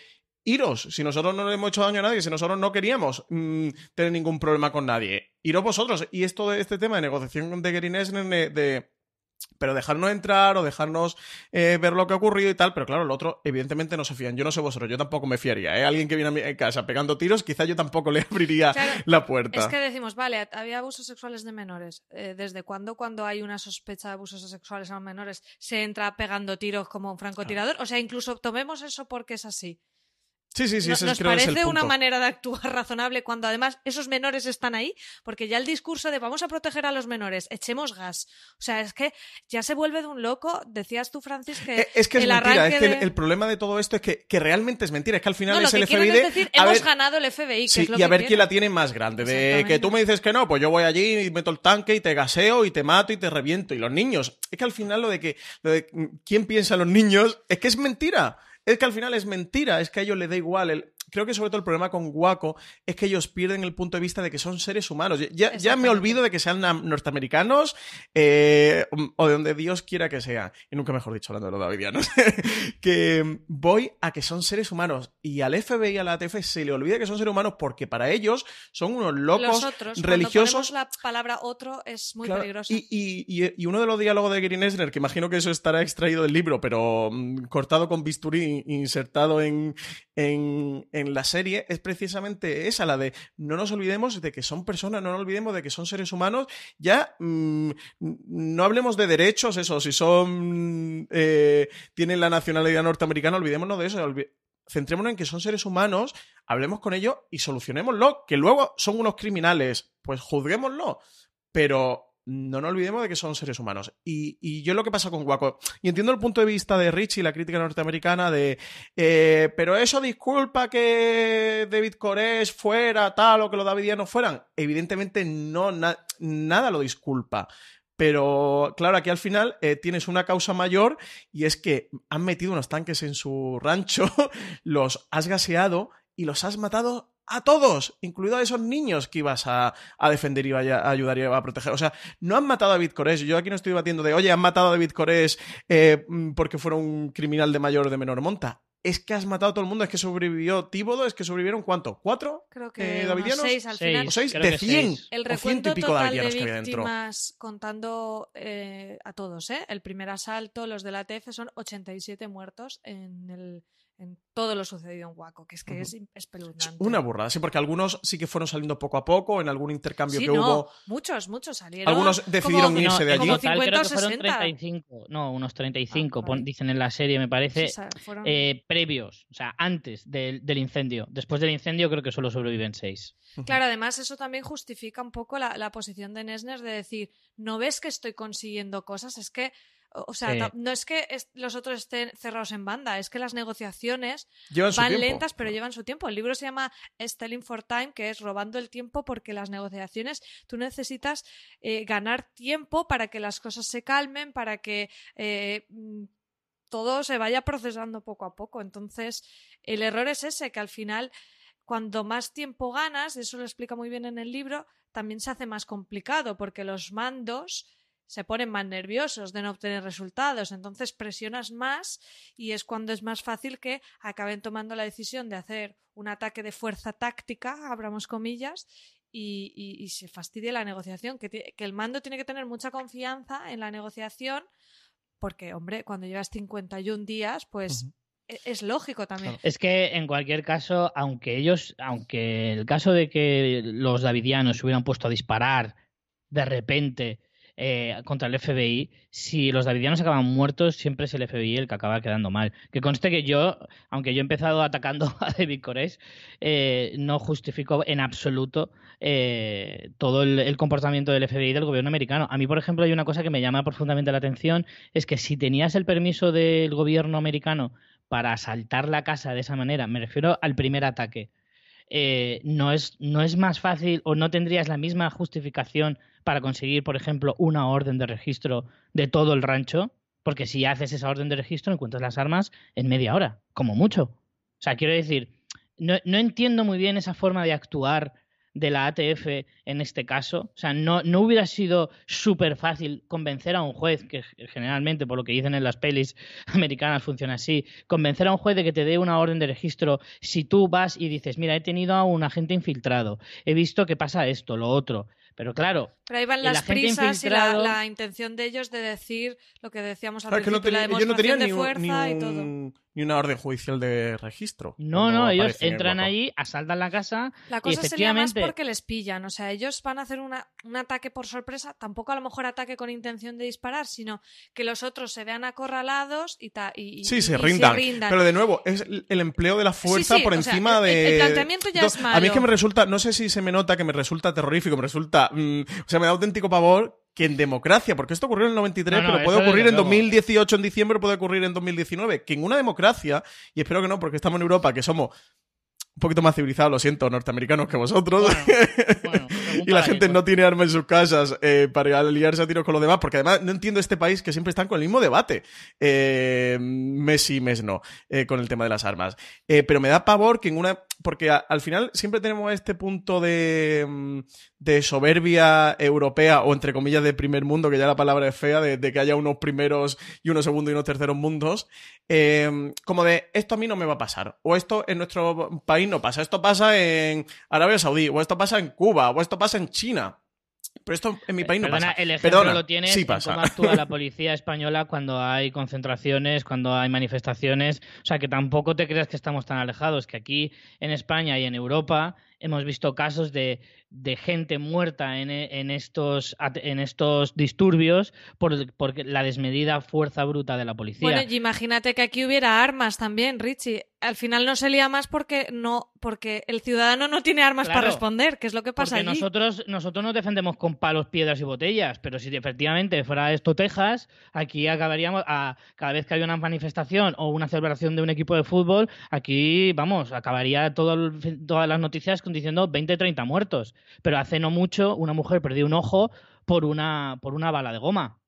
iros, si nosotros no le hemos hecho daño a nadie, si nosotros no queríamos mm, tener ningún problema con nadie, iros vosotros. Y esto de este tema de negociación de Nesner, de, de- pero dejarnos entrar o dejarnos eh, ver lo que ha ocurrido y tal, pero claro, el otro evidentemente no se fían. Yo no sé vosotros, yo tampoco me fiaría. ¿eh? Alguien que viene a mi casa pegando tiros, quizá yo tampoco le abriría Claro, la puerta. Es que decimos, vale, había abusos sexuales de menores. Eh, ¿Desde cuándo, cuando hay una sospecha de abusos sexuales a los menores, se entra pegando tiros como un francotirador? O sea, incluso tomemos eso porque es así. Sí, sí, sí, ¿Nos creo que es el parece una manera de actuar razonable cuando además esos menores están ahí? Porque ya el discurso de vamos a proteger a los menores, echemos gas. O sea, es que ya se vuelve de un loco. Decías tú, Francis, que Eh, Es que es el mentira, es que el, de- el problema de todo esto es que, que realmente es mentira, es que al final No, es el FBI es decir, hemos ver, ganado el FBI, que Sí, es lo y a que ver quién la tiene más grande. De que tú me dices que no, pues yo voy allí y meto el tanque y te gaseo y te mato y te reviento. Y los niños, es que al final lo de que lo de mm, quién piensa en los niños es que es mentira. Es que al final es mentira, es que a ellos les da igual. El- creo que sobre todo el problema con Waco es que ellos pierden el punto de vista de que son seres humanos. Ya, ya me olvido de que sean norteamericanos eh, o de donde Dios quiera que sea. Y nunca mejor dicho, hablando de los davidianos. que voy a que son seres humanos. Y al FBI y a la ATF se le olvida que son seres humanos porque para ellos son unos locos Los otros, religiosos. la palabra otro es muy Claro, peligroso. Y, y- y- y uno de los diálogos de Gary Nesner, que imagino que eso estará extraído del libro, pero mm, cortado con bisturí, insertado en, en, en la serie, es precisamente esa, la de no nos olvidemos de que son personas, no nos olvidemos de que son seres humanos. Ya mm, no hablemos de derechos, eso, si son. eh, tienen la nacionalidad norteamericana, olvidémonos de eso. Centrémonos en que son seres humanos, hablemos con ellos y solucionémoslo. Que luego son unos criminales, pues juzguémoslo. Pero no nos olvidemos de que son seres humanos. Y, y yo lo que pasa con Waco, y entiendo el punto de vista de Richie, la crítica norteamericana, de, eh, pero eso disculpa que David Koresh fuera tal o que los davidianos fueran. Evidentemente no, nada lo disculpa. Pero claro, aquí al final eh, tienes una causa mayor y es que han metido unos tanques en su rancho, los has gaseado y los has matado a todos, incluido a esos niños que ibas a, defender y a, ayudar y a proteger. O sea, no han matado a David Cores. Yo aquí no estoy debatiendo de, oye, han matado a David Cores eh, mm, porque fuera un criminal de mayor o de menor monta es que has matado a todo el mundo, es que sobrevivió Tíbodo, es que sobrevivieron ¿cuánto? ¿Cuatro? Creo que eh, seis al final. ¿O seis? de 100. El recuento total de víctimas contando eh, a todos, ¿eh? El primer asalto, los de la TF son 87 muertos en el en todo lo sucedido en Waco, que es que es espeluznante. Una burrada, sí, porque algunos sí que fueron saliendo poco a poco, en algún intercambio que hubo. Muchos, muchos salieron. Algunos decidieron irse de allí. Como 50 creo que fueron 35, no, unos 35, ah, dicen en la serie, me parece, eh, previos, o sea, antes del, incendio. Después del incendio creo que solo sobreviven 6. Claro, además eso también justifica un poco la, la posición de Nesner de decir, no ves que estoy consiguiendo cosas, es que o sea, no es que los otros estén cerrados en banda, es que las negociaciones van lentas, pero llevan su tiempo. El libro se llama Stelling for Time, que es robando el tiempo porque las negociaciones tú necesitas eh, ganar tiempo para que las cosas se calmen, para que eh, mm, todo se vaya procesando poco a poco. Entonces, el error es ese, que al final, cuando más tiempo ganas, eso lo explica muy bien en el libro, también se hace más complicado porque los mandos se ponen más nerviosos de no obtener resultados, entonces presionas más y es cuando es más fácil que acaben tomando la decisión de hacer un ataque de fuerza táctica, abramos comillas, y, se fastidie la negociación, que, el mando tiene que tener mucha confianza en la negociación, porque, hombre, cuando llevas 51 días, pues... E, es lógico también. Es que en cualquier caso, aunque ellos, aunque el caso de que los davidianos se hubieran puesto a disparar de repente eh, contra el FBI, si los davidianos acaban muertos, siempre es el FBI el que acaba quedando mal. Que conste que yo, aunque yo he empezado atacando a David Koresh, eh, no justifico en absoluto eh, todo el, comportamiento del FBI del gobierno americano. A mí, por ejemplo, hay una cosa que me llama profundamente la atención, es que si tenías el permiso del gobierno americano para asaltar la casa de esa manera, me refiero al primer ataque, no, es, no es más fácil o no tendrías la misma justificación para conseguir, por ejemplo, una orden de registro de todo el rancho, porque si haces esa orden de registro encuentras las armas en media hora, como mucho. O sea, quiero decir, no, entiendo muy bien esa forma de actuar de la ATF en este caso. O sea, no, no hubiera sido súper fácil convencer a un juez, que generalmente, por lo que dicen en las pelis americanas, funciona así, convencer a un juez de que te dé una orden de registro si tú vas y dices, mira, he tenido a un agente infiltrado, he visto que pasa esto, lo otro. Pero claro. Pero ahí van las prisas y la, intención de ellos de decir lo que decíamos al principio, la demostración de fuerza y todo ni una orden judicial de registro. No, no, ellos entran ahí, asaltan la casa. La cosa sería más porque les pillan. O sea, ellos van a hacer un ataque por sorpresa, tampoco a lo mejor ataque con intención de disparar, sino que los otros se vean acorralados y, ta, y, sí, se, rindan. Pero de nuevo, es el empleo de la fuerza por encima de. El, planteamiento ya es malo. A mí es que me resulta, no sé si se me nota que me resulta terrorífico, me resulta. Mm, o sea, me da auténtico pavor que en democracia, porque esto ocurrió en el 93, pero puede ocurrir en 2018 en diciembre, puede ocurrir en 2019, que en una democracia, y espero que no, porque estamos en Europa, que somos un poquito más civilizados, lo siento, norteamericanos que vosotros. y la gente no tiene armas en sus casas eh, para aliarse a tiros con los demás, porque además no entiendo este país que siempre están con el mismo debate. Eh, mes sí, mes no, eh, con el tema de las armas. Pero me da pavor que en una porque al final siempre tenemos este punto de, mm, de, soberbia europea o entre comillas de primer mundo, que ya la palabra es fea, de, que haya unos primeros y unos segundos y unos terceros mundos, em, como de esto a mí no me va a pasar, o esto en nuestro país no pasa, esto pasa en Arabia Saudí, o esto pasa en Cuba, o esto pasa en China. Pero esto en mi país no pasa. El ejemplo lo tienes sí pasa. cómo actúa la policía española cuando hay concentraciones, cuando hay manifestaciones. O sea, que tampoco te creas que estamos tan alejados, que aquí en España y en Europa hemos visto casos de, de gente muerta en, en, estos, en estos disturbios por, por, la desmedida fuerza bruta de la policía. Bueno, y imagínate que aquí hubiera armas también, Richie. Al final no se lía más porque no, porque el ciudadano no tiene armas Claro. para responder, que es lo que pasa Porque allí. nosotros, nosotros nos defendemos con palos, piedras y botellas, pero si efectivamente fuera esto Texas, aquí acabaríamos, a, cada vez que hay una manifestación o una celebración de un equipo de fútbol, aquí, vamos, acabaría todo el- todas las noticias con diciendo 20, 30 muertos. Pero hace no mucho una mujer perdió un ojo por una, por una bala de goma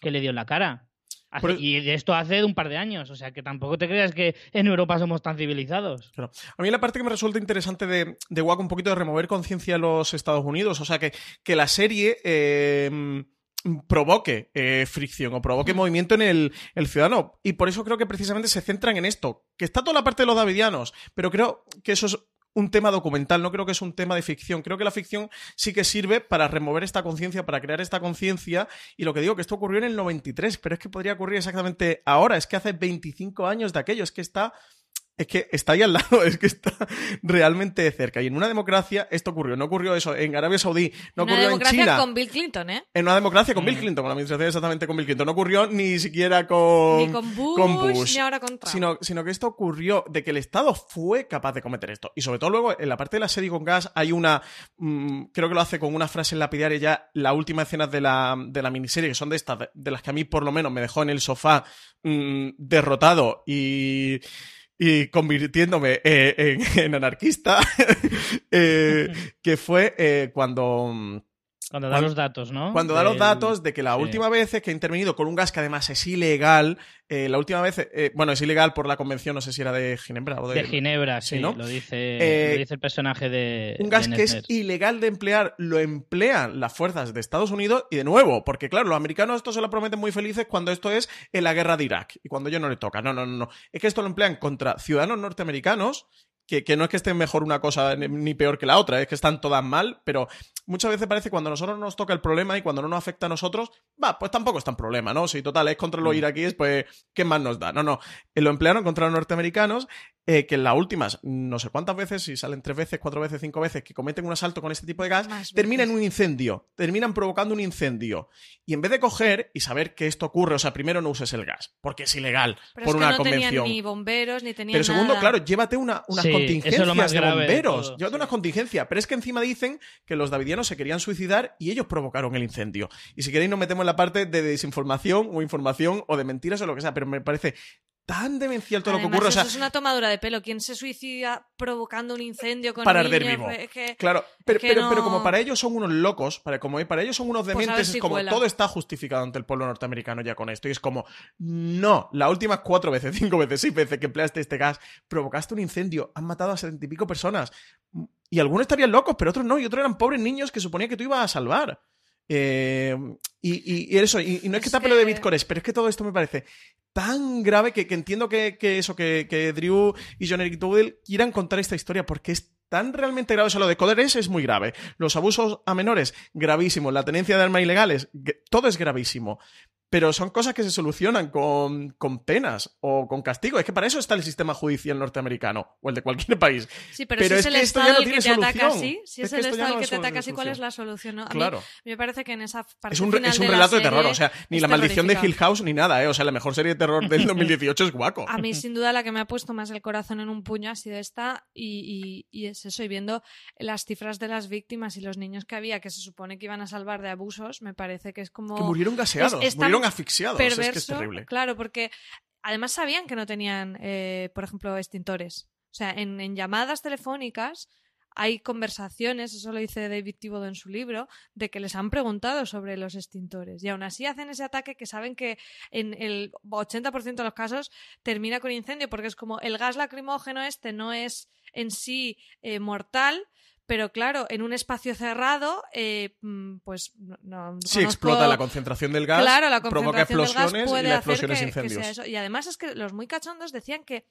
que le dio en la cara. Hace- Y esto hace un par de años, o sea que tampoco te creas que en Europa somos tan civilizados. Claro. A mí la parte que me resulta interesante de, de Wack un poquito de remover conciencia en los Estados Unidos, o sea, que, que la serie eh, provoque eh, fricción o provoque movimiento en el, el ciudadano. Y por eso creo que precisamente se centran en esto, que está toda la parte de los davidianos, pero creo que eso es un tema documental, no creo que es un tema de ficción. Creo que la ficción sí que sirve para remover esta conciencia, para crear esta conciencia. Y lo que digo, que esto ocurrió en el 93, pero es que podría ocurrir exactamente ahora, es que hace 25 años de aquello, es que está es que está ahí al lado, es que está realmente cerca. Y en una democracia esto ocurrió. No ocurrió eso en Arabia Saudí, no Una ocurrió en democracia China. con Bill Clinton, ¿eh? En una democracia con Bill Mm. Clinton, con la administración exactamente con Bill Clinton. No ocurrió ni siquiera con, Ni con Bush, con Bush. ni ahora con Trump. Sino, sino que esto ocurrió de que el Estado fue capaz de cometer esto. Y sobre todo luego, en la parte de la serie con gas, hay una. mm, creo que lo hace con una frase lapidaria ya, la última escena de la, de la miniserie, que son de estas, de, de las que a mí por lo menos me dejó en el sofá mm, derrotado y. Y convirtiéndome eh, en, en anarquista, eh, que fue eh, cuando. Cuando da Cuando- los datos, ¿no? cuando da los datos de que la sí. última vez que ha intervenido con un gas que además es ilegal, eh, la última vez, eh, bueno, es ilegal por la convención, no sé si era de Ginebra o de... De Ginebra, sí, ¿no? lo, dice, Eh, lo dice el personaje de. un gas de que es ilegal de emplear, lo emplean las fuerzas de Estados Unidos y de nuevo, porque claro, los americanos esto se lo prometen muy felices cuando esto es en la guerra de Irak y cuando yo no le toca. No, no, no, no. Es que esto lo emplean contra ciudadanos norteamericanos. Que, que no es que esté mejor una cosa ni- peor que la otra, es que están todas mal, pero muchas veces parece que cuando a nosotros nos toca el problema y cuando no nos afecta a nosotros, va, pues tampoco es tan problema, ¿no? Si total es contra Mm. los iraquíes, pues, ¿qué más nos da? No, no. Eh, Lo emplearon contra los norteamericanos, eh, que en las últimas, no sé cuántas veces, si salen tres veces, cuatro veces, cinco veces, que cometen un asalto con este tipo de gas, Más termina en veces. un incendio, terminan provocando un incendio. Y en vez de coger y saber que esto ocurre, o sea, primero no uses el gas, porque es ilegal Pero por es que una no convención. ni bomberos, ni tenían Pero segundo, nada. claro, llévate una, unas Sí, eso es contingencias más de bomberos. llévate sí. unas contingencias. Pero es que encima dicen que los davidianos se querían suicidar y ellos provocaron el incendio. Y si queréis nos metemos en la parte de desinformación o información o de mentiras o lo que sea. Pero me parece tan demencial todo lo que ocurre. O sea, eso es una tomadura de pelo. ¿Quién se suicida provocando un incendio con Para arder vivo. Es que- Claro, pero, que pero, no- pero como para ellos son unos locos, para, como para ellos son unos Pues dementes, si es como cuela. todo está justificado ante el pueblo norteamericano ya con esto. Y es como, no, las últimas cuatro veces, cinco veces, seis veces que empleaste este gas, provocaste un incendio, han matado a setenta y pico personas. Y algunos estarían locos, pero otros no, y otros eran pobres niños que suponía que tú ibas a salvar. Eh, y, y- eso, y, y no es que tape lo de Bitcoin, pero es que todo esto me parece tan grave que, que entiendo que, que eso, que, que Drew y John Eric Dowdell quieran contar esta historia, porque es tan realmente grave. O sea, lo de Coderes es muy grave. Los abusos a menores, gravísimo. La tenencia de armas ilegales, todo es gravísimo. Pero son cosas que se solucionan con, con penas o con castigo. Es que para eso está el sistema judicial norteamericano o el de cualquier país. Sí, pero, Pero si es es, que el esto ya Estado no el que te ataca así, si Es el Estado no el que te ataca así, ¿cuál es la solución? A mí Claro. me parece que en esa parte Es un, final es un relato de terror. O sea, ni la maldición de. Hill House ni nada, ¿eh? O sea, la mejor serie de terror del 2018 es guaco. A mí, sin duda, la que me ha puesto más el corazón en un puño ha sido esta, y, y- y es eso, y viendo las cifras de las víctimas y los niños que había, que se supone que iban a salvar de abusos, me parece que es como... Que murieron gaseados, es tan murieron asfixiados. Es perverso, que es terrible. Claro, porque además sabían que no tenían, eh, por ejemplo, extintores. O sea, en, en llamadas telefónicas hay conversaciones, eso lo dice David Thibodeau en su libro, de que les han preguntado sobre los extintores. Y aún así hacen ese ataque que saben que en el 80% de los casos termina con incendio, porque es como el gas lacrimógeno este no es en sí eh, mortal. Pero claro, en un espacio cerrado, eh, mm, pues no, no Sí, conozco- explota la concentración del gas, Claro, la provoca concentración del gas explosiones puede y la hacer explosión es incendios. eso. Y además es que los muy cachondos decían que,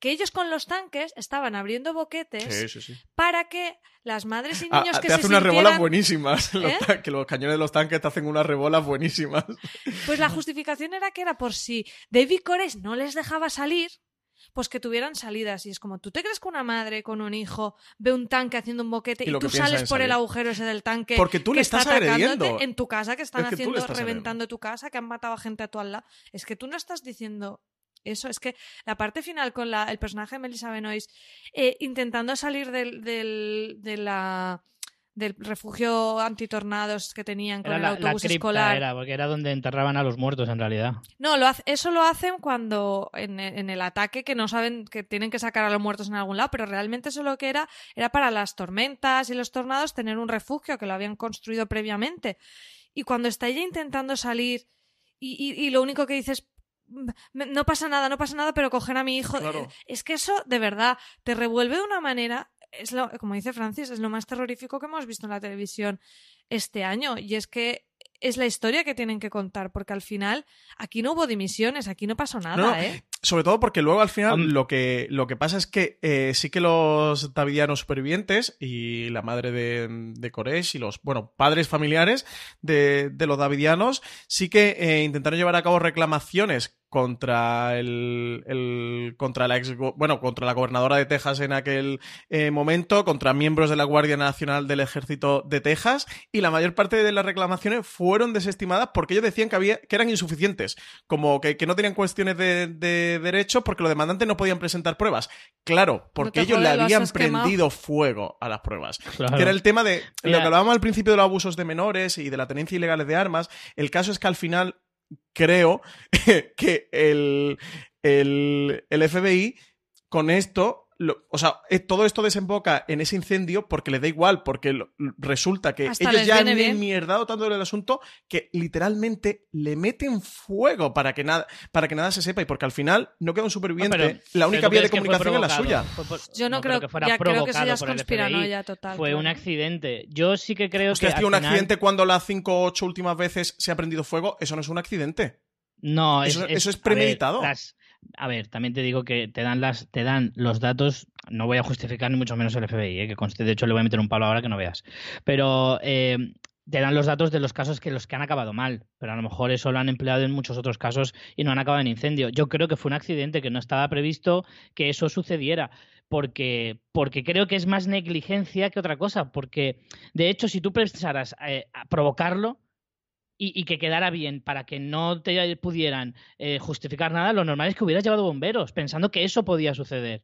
que ellos con los tanques estaban abriendo boquetes Sí, sí, sí. para que las madres y Ah, niños ah, que te se hace unas rebolas buenísimas. ¿Eh? que los cañones de los tanques te hacen unas rebolas buenísimas. Pues la justificación era que era por si David Cores no les dejaba salir, pues que tuvieran salidas. Y es como, ¿tú te crees que una madre con un hijo ve un tanque haciendo un boquete Y tú sales por el agujero ese del tanque? Porque tú que le está estás agrediendo. En tu casa, que están Es que haciendo, reventando tu casa, que han matado a gente a tu al lado. Es que tú no estás diciendo eso. Es que la parte final con la, el personaje de Melissa Benoist eh, intentando salir del, del, de la, del refugio antitornados que tenían con Era el la, autobús escolar. era, porque era donde enterraban a los muertos en realidad. No, lo hace- eso lo hacen cuando en, en el ataque que no saben que tienen que sacar a los muertos en algún lado, pero realmente eso lo que era era para las tormentas y los tornados tener un refugio que lo habían construido previamente. Y cuando está ella intentando salir y, y- y lo único que dices no pasa nada, no pasa nada, pero coger a mi hijo. Claro. Es que eso, de verdad, te revuelve de una manera. Es lo, como dice Francis, es lo más terrorífico que hemos visto en la televisión este año. Y es que es la historia que tienen que contar, porque al final aquí no hubo dimisiones, aquí no pasó nada, No, ¿eh? Sobre todo porque luego al final lo que, lo que pasa es que eh, sí que los davidianos supervivientes y la madre de, de Koresh y los, bueno, padres familiares de, de los davidianos sí que eh, intentaron llevar a cabo reclamaciones contra el, el- contra la ex bueno contra la gobernadora de Texas en aquel eh, momento contra miembros de la Guardia Nacional del Ejército de Texas y la mayor parte de las reclamaciones fueron desestimadas porque ellos decían que había que eran insuficientes como que, que no tenían cuestiones de, de derecho porque los demandantes no podían presentar pruebas claro porque ellos le habían quemado. prendido fuego a las pruebas Claro. que era el tema de lo que hablábamos al principio de los abusos de menores y de la tenencia ilegal de armas. El caso es que al final creo que el, el, el FBI con esto, lo- o sea, eh, todo esto desemboca en ese incendio porque le da igual, porque lo- resulta que Hasta ellos ya han enmierdado tanto del asunto que literalmente le meten fuego para que nada, para que nada se sepa y porque al final no queda un superviviente. No, pero- la ¿pero única vía de que comunicación es la suya. Por- Yo no, creo, que fuera ya creo que eso provocado ya es por el conspiranoia FBI. total. Fue un accidente. Yo sí que creo Hostia, que. tío, un final- accidente cuando las 5 o 8 últimas veces se ha prendido fuego, eso no es un accidente. No, es, Eso- eso es ver, premeditado. las- A ver, también te digo que te dan las, te dan los datos. No voy a justificar ni mucho menos el FBI, eh, que conste, de hecho le voy a meter un palo ahora que no veas. Pero eh, te dan los datos de los casos que los que han acabado mal. Pero a lo mejor eso lo han empleado en muchos otros casos y no han acabado en incendio. Yo creo que fue un accidente que no estaba previsto que eso sucediera. Porque, porque creo que es más negligencia que otra cosa. Porque, de hecho, si tú pensaras eh, provocarlo, y, y que quedara bien para que no te pudieran eh, justificar nada, lo normal es que hubieras llevado bomberos, pensando que eso podía suceder.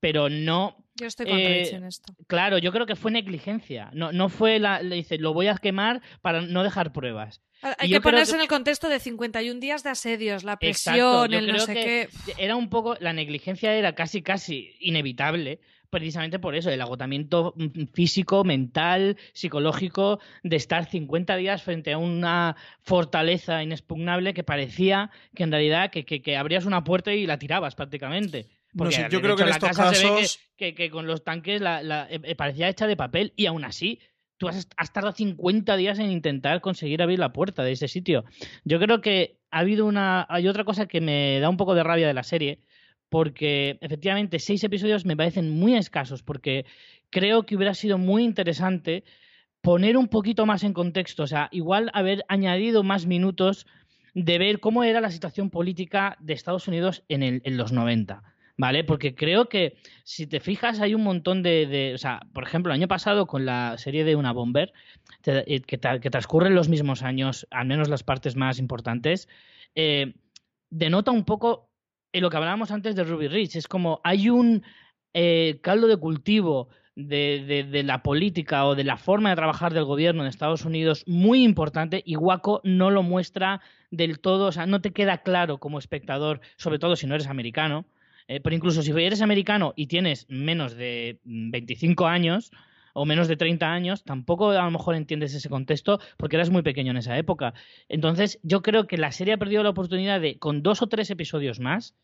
Pero no, Yo estoy con eh, en esto. claro, yo creo que fue negligencia. No, no fue la, le dice, lo voy a quemar para no dejar pruebas. Hay que ponerse que- en el contexto de 50 días de asedios, la presión, el no sé qué. Era un poco, la negligencia era casi, casi inevitable, precisamente por eso, el agotamiento mm, físico, mental, psicológico, de estar 50 días frente a una fortaleza inexpugnable que parecía que en realidad que, que, que abrías una puerta y la tirabas prácticamente. No Porque, sé, yo creo que en la estos casa se ve que- casos- que, que con los tanques la, la- eh, eh, parecía hecha de papel y aún así tú has, has tardado 50 días en intentar conseguir abrir la puerta de ese sitio. Yo creo que ha habido una... Hay otra cosa que me da un poco de rabia de la serie, porque efectivamente seis episodios me parecen muy escasos, porque creo que hubiera sido muy interesante poner un poquito más en contexto, o sea, igual haber añadido más minutos de ver cómo era la situación política de Estados Unidos en, los 90. ¿Vale? Porque creo que si te fijas hay un montón de, O sea, por ejemplo, el año pasado con la serie de Una Bomber, eh, que, que transcurren los mismos años, al menos las partes más importantes, eh, denota un poco lo que hablábamos antes de Ruby Ridge. Es como hay un eh, caldo de cultivo de, la política o de la forma de trabajar del gobierno de Estados Unidos muy importante y Waco no lo muestra del todo, o sea, no te queda claro como espectador, sobre todo si no eres americano, eh, pero incluso si eres americano y tienes menos de mm, 25 años o menos de 30 años, tampoco a lo mejor entiendes ese contexto porque eras muy pequeño en esa época. Entonces, yo creo que la serie ha perdido la oportunidad de, con dos o tres episodios más,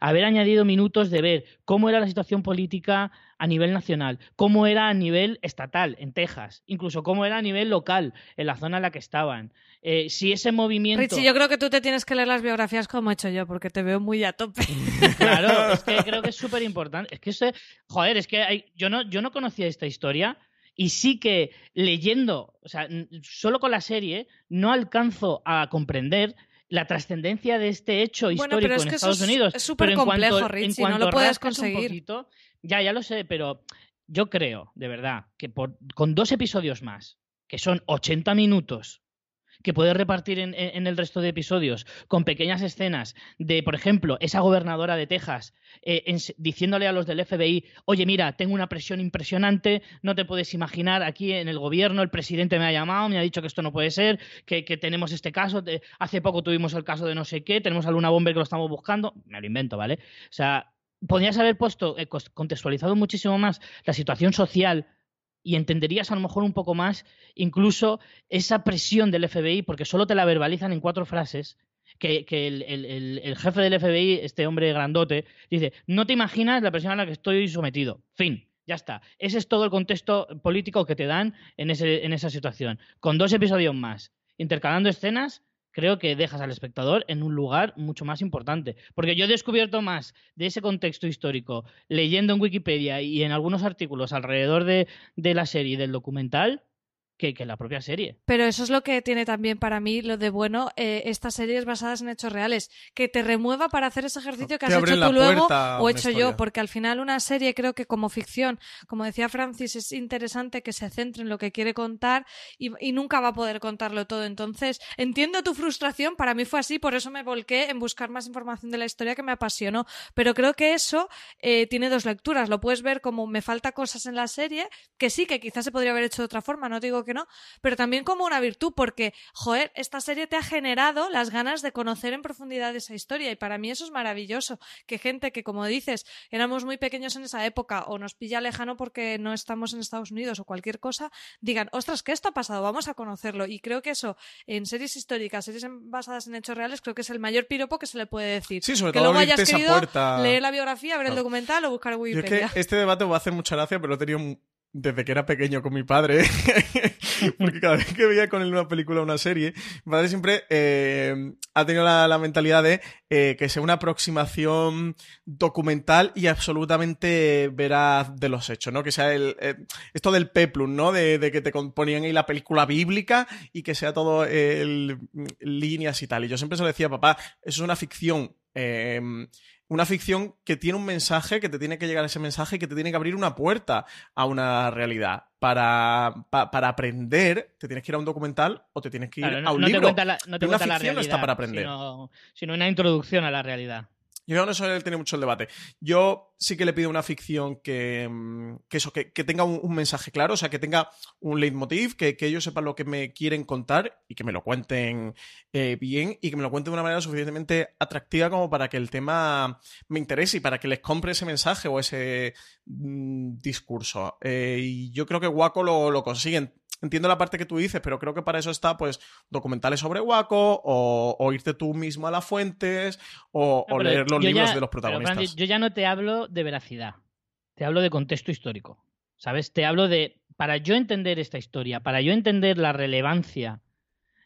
haber añadido minutos de ver cómo era la situación política a nivel nacional, cómo era a nivel estatal en Texas, incluso cómo era a nivel local en la zona en la que estaban. Eh, si ese movimiento... Richie, yo creo que tú te tienes que leer las biografías como he hecho yo, porque te veo muy a tope. Claro, es que creo que es súper importante. Es que este, joder, es que hay- yo no, yo no conocía esta historia y sí que leyendo, o sea, solo con la serie no alcanzo a comprender la trascendencia de este hecho Bueno, histórico pero es en que eso Estados es- Unidos. es súper cuanto- complejo, en Richie, no lo cuanto puedes conseguir. poquito- ya, ya lo sé, pero yo creo, de verdad, que por, con dos episodios más, que son 80 minutos, que puedes repartir en, el resto de episodios, con pequeñas escenas de, por ejemplo, esa gobernadora de Texas eh, diciéndole a los del FBI, oye, mira, tengo una presión impresionante, no te puedes imaginar, aquí en el gobierno el presidente me ha llamado, me ha dicho que esto no puede ser, que, tenemos este caso, hace poco tuvimos el caso de no sé qué, tenemos a Luna Bomber que lo estamos buscando, me lo invento, ¿vale? O sea, podrías haber puesto, eh, contextualizado muchísimo más la situación social y entenderías a lo mejor un poco más incluso esa presión del FBI, porque solo te la verbalizan en cuatro frases, que, el- el jefe del FBI, este hombre grandote, dice, no te imaginas la presión a la que estoy sometido. Fin. Ya está. Ese es todo el contexto político que te dan en, ese, en esa situación. Con dos episodios más, intercalando escenas, creo que dejas al espectador en un lugar mucho más importante. Porque yo he descubierto más de ese contexto histórico leyendo en Wikipedia y en algunos artículos alrededor de, la serie y del documental que, que la propia serie. Pero eso es lo que tiene también para mí lo de bueno eh, estas series basadas en hechos reales, que te remueva para hacer ese ejercicio que has hecho tú luego o hecho historia. yo, porque al final una serie creo que como ficción, como decía Francis, es interesante que se centre en lo que quiere contar y, y nunca va a poder contarlo todo. Entonces, entiendo tu frustración, para mí fue así, por eso me volqué en buscar más información de la historia que me apasionó, pero creo que eso eh, tiene dos lecturas, lo puedes ver como me falta cosas en la serie, que sí, que quizás se podría haber hecho de otra forma, no te digo que no, pero también como una virtud, porque, joder, esta serie te ha generado las ganas de conocer en profundidad esa historia, y para mí eso es maravilloso, que gente que, como dices, éramos muy pequeños en esa época, o nos pilla lejano porque no estamos en Estados Unidos o cualquier cosa, digan, ostras, que esto ha pasado, vamos a conocerlo, y creo que eso, en series históricas, series basadas en hechos reales, creo que es el mayor piropo que se le puede decir. Sí, sobre que todo luego hayas querido leer la biografía, ver el Claro. documental o buscar en Yo es Wikipedia. que este debate va a hacer mucha gracia, pero lo he tenido desde que era pequeño con mi padre. Porque cada vez que veía con él una película o una serie, mi padre siempre eh, ha tenido la, mentalidad de eh, que sea una aproximación documental y absolutamente veraz de los hechos, ¿no? Que sea el, eh, esto del peplum, ¿no? De, de que te con- ponían ahí la película bíblica y que sea todo el, líneas y tal. Y yo siempre se lo decía, papá, eso es una ficción. eh, una ficción que tiene un mensaje, que te tiene que llegar ese mensaje y que te tiene que abrir una puerta a una realidad. Para, pa- para aprender, te tienes que ir a un documental o te tienes que ir Claro, a no, un no te libro. cuenta la, no te Una cuenta la ficción no realidad, está para aprender. Sino, sino una introducción a la realidad. Yo con eso él tiene mucho el debate. Yo sí que le pido una ficción que, mm, que eso, que, que tenga un, un mensaje claro, o sea, que tenga un leitmotiv, que, que ellos sepan lo que me quieren contar y que me lo cuenten eh, bien y que me lo cuenten de una manera suficientemente atractiva como para que el tema me interese y para que les compre ese mensaje o ese mm, discurso. Eh, y yo creo que Waco lo, lo consiguen. Entiendo la parte que tú dices, pero creo que para eso está, pues, documentales sobre Waco, o, o irte tú mismo a las fuentes, o, No, o pero leer los libros ya- de los protagonistas. Yo ya no te hablo de veracidad, te hablo de contexto histórico, ¿sabes? Te hablo de, para yo entender esta historia, para yo entender la relevancia,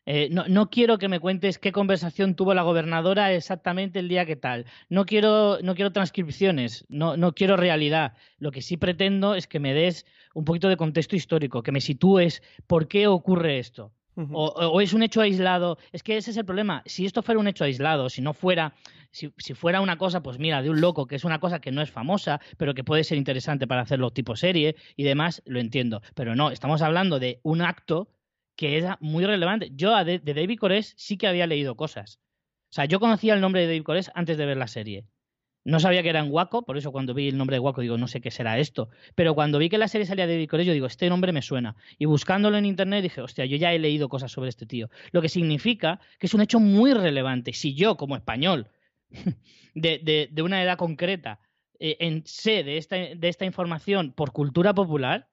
eh, no, no quiero que me cuentes qué conversación tuvo la gobernadora exactamente el día que tal, no quiero, no quiero transcripciones, no, no quiero realidad, lo que sí pretendo es que me des un poquito de contexto histórico, que me sitúes por qué ocurre esto. O es un hecho aislado. Es que ese es el problema. Si esto fuera un hecho aislado, si no fuera, si, si fuera una cosa, pues mira, de un loco, que es una cosa que no es famosa, pero que puede ser interesante para hacerlo tipo serie y demás, lo entiendo. Pero no, estamos hablando de un acto que era muy relevante. Yo de, David Cores sí que había leído cosas. O sea, yo conocía el nombre de David Cores antes de ver la serie. No sabía que era en Waco, por eso cuando vi el nombre de Waco digo, no sé qué será esto. Pero cuando vi que la serie salía de David Cores, yo digo, este nombre me suena. Y buscándolo en internet dije, hostia, yo ya he leído cosas sobre este tío. Lo que significa que es un hecho muy relevante. Si yo, como español, de, de- de una edad concreta, eh, en, sé de esta, de esta información por cultura popular,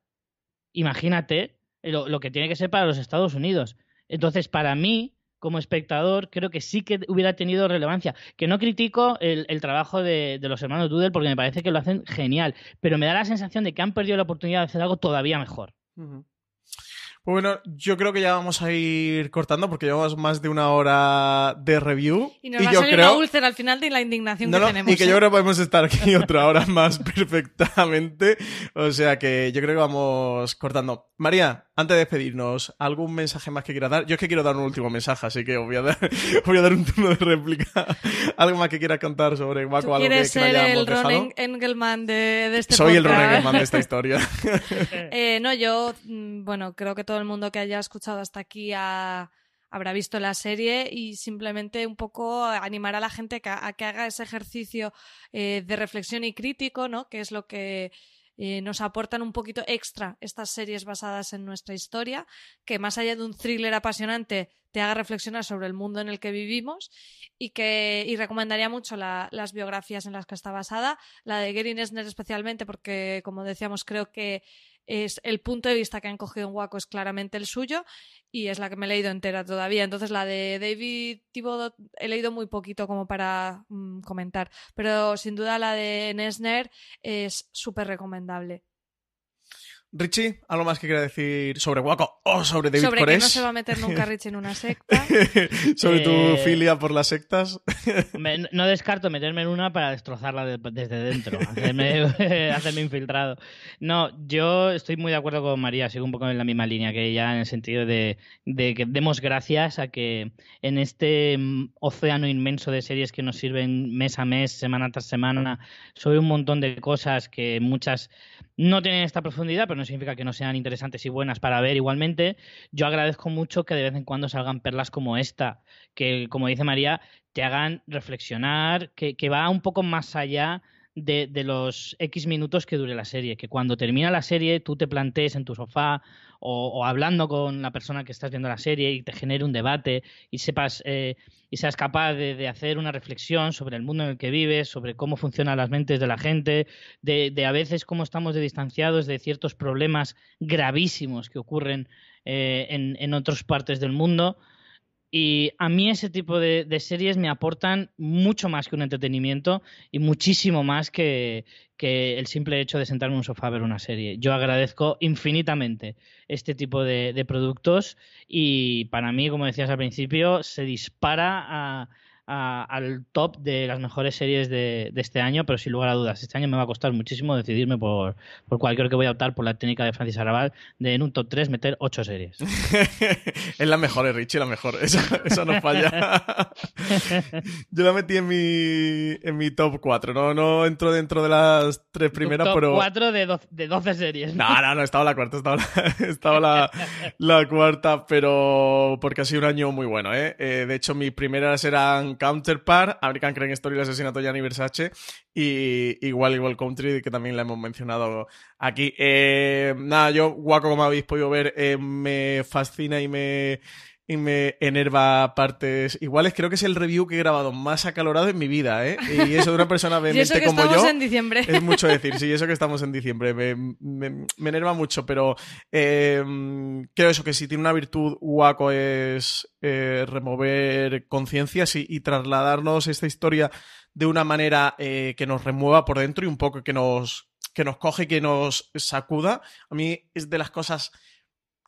imagínate lo, lo que tiene que ser para los Estados Unidos. Entonces, para mí, como espectador, creo que sí que hubiera tenido relevancia. Que no critico el, el trabajo de, de los hermanos Doodle porque me parece que lo hacen genial, pero me da la sensación de que han perdido la oportunidad de hacer algo todavía mejor. Pues bueno, yo creo que ya vamos a ir cortando porque llevamos más de una hora de review. Y nos va a salir creo... una úlcera al final de la indignación No, que no, tenemos. y que ¿eh? yo creo que podemos estar aquí otra hora más perfectamente. O sea que yo creo que vamos cortando. María, antes de despedirnos, ¿algún mensaje más que quieras dar? Yo es que quiero dar un último mensaje, así que os voy a dar, voy a dar un turno de réplica. ¿Algo más que quieras contar sobre Waco? ¿Algo que, ¿Quieres que no ser el dejado? Ron Engelman de, de este Soy el Ron? Engelman de esta historia. Eh, no, yo, mm, bueno, creo que todo el mundo que haya escuchado hasta aquí ha- habrá visto la serie y simplemente un poco animar a la gente a que haga ese ejercicio eh, de reflexión y crítico, ¿no? Que es lo que eh, nos aportan un poquito extra estas series basadas en nuestra historia, que más allá de un thriller apasionante te haga reflexionar sobre el mundo en el que vivimos y que y recomendaría mucho la- las biografías en las que está basada, la de Gary Nesner especialmente porque como decíamos creo que es el punto de vista que han cogido en Waco es claramente el suyo y es la que me he leído entera todavía. Entonces la de David Thibodeau he leído muy poquito como para mm, comentar, pero sin duda la de Nesner es súper recomendable. Richie, ¿algo más que quiera decir sobre Waco o sobre David Sobre que no se va a meter nunca Rich en una secta. sobre tu Eh, filia por las sectas. Me- no descarto meterme en una para destrozarla de- desde dentro, hacerme, hacerme infiltrado. No, yo estoy muy de acuerdo con María, sigo un poco en la misma línea que ella, en el sentido de, de que demos gracias a que en este mm, océano inmenso de series que nos sirven mes a mes, semana tras semana, sobre un montón de cosas que muchas no tienen esta profundidad, pero no significa que no sean interesantes y buenas para ver igualmente. Yo agradezco mucho que de vez en cuando salgan perlas como esta, que como dice María, te hagan reflexionar, que, que va un poco más allá de, de los X minutos que dure la serie, que cuando termina la serie tú te plantees en tu sofá o, hablando con la persona que estás viendo la serie y te genere un debate y sepas eh, y seas capaz de, hacer una reflexión sobre el mundo en el que vives, sobre cómo funcionan las mentes de la gente, de, de a veces cómo estamos de distanciados de ciertos problemas gravísimos que ocurren eh, en, en otras partes del mundo. Y a mí ese tipo de, series me aportan mucho más que un entretenimiento y muchísimo más que, que el simple hecho de sentarme en un sofá a ver una serie. Yo agradezco infinitamente este tipo de, de productos y para mí, como decías al principio, se dispara a- a- al top de las mejores series de, de este año, pero sin lugar a dudas, este año me va a costar muchísimo decidirme por, por cuál. Creo que voy a optar por la técnica de Francis Arrabal de en un top 3 meter 8 series. es la mejor, eh, Richie, la mejor. Eso, eso no falla. Yo la metí en mi, en mi top 4. No, no entro dentro de las tres primeras, top pero. 4 de, doce- de 12 series. No, no, no, estaba la cuarta, estaba la, estaba la, la cuarta, pero porque ha sido un año muy bueno, ¿eh? Eh, De hecho, mis primeras eran Counterpart, American Crime Story, el asesinato de Gianni Versace, y igual Igual Country, que también la hemos mencionado aquí. Eh, nada, yo, Guaco, como habéis podido ver, eh, me fascina y me, y me enerva partes iguales. Creo que es el review que he grabado más acalorado en mi vida, ¿eh? Y eso de una persona vehemente como estamos yo. en diciembre. Es mucho decir, sí, eso que estamos en diciembre. Me, me- me enerva mucho, pero eh, creo eso, que si tiene una virtud Waco es eh, remover conciencias y, y trasladarnos esta historia de una manera eh, que nos remueva por dentro y un poco que nos, que nos coge y que nos sacuda. A mí es de las cosas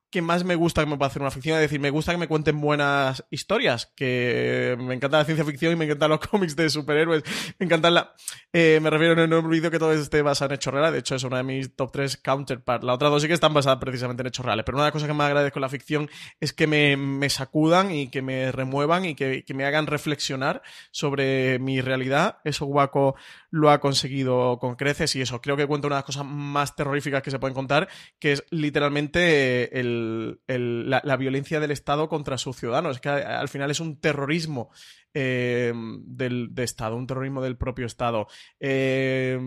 que más me gusta que me pueda hacer una ficción, es decir, me gusta que me cuenten buenas historias, que me encanta la ciencia ficción y me encantan los cómics de superhéroes, me encantan la... eh, me refiero, no, no olvido que todo esté basado en hechos reales, de hecho es una de mis top 3 counterpart, las otras dos sí que están basadas precisamente en hechos reales, pero una de las cosas que más agradezco en la ficción es que me, me sacudan y que me remuevan y que, que me hagan reflexionar sobre mi realidad, eso Waco lo ha conseguido con creces y eso, creo que cuenta una de las cosas más terroríficas que se pueden contar, que es literalmente el- el- la, violencia del Estado contra sus ciudadanos. Es que a- al final es un terrorismo eh, del de Estado, un terrorismo del propio Estado. Eh,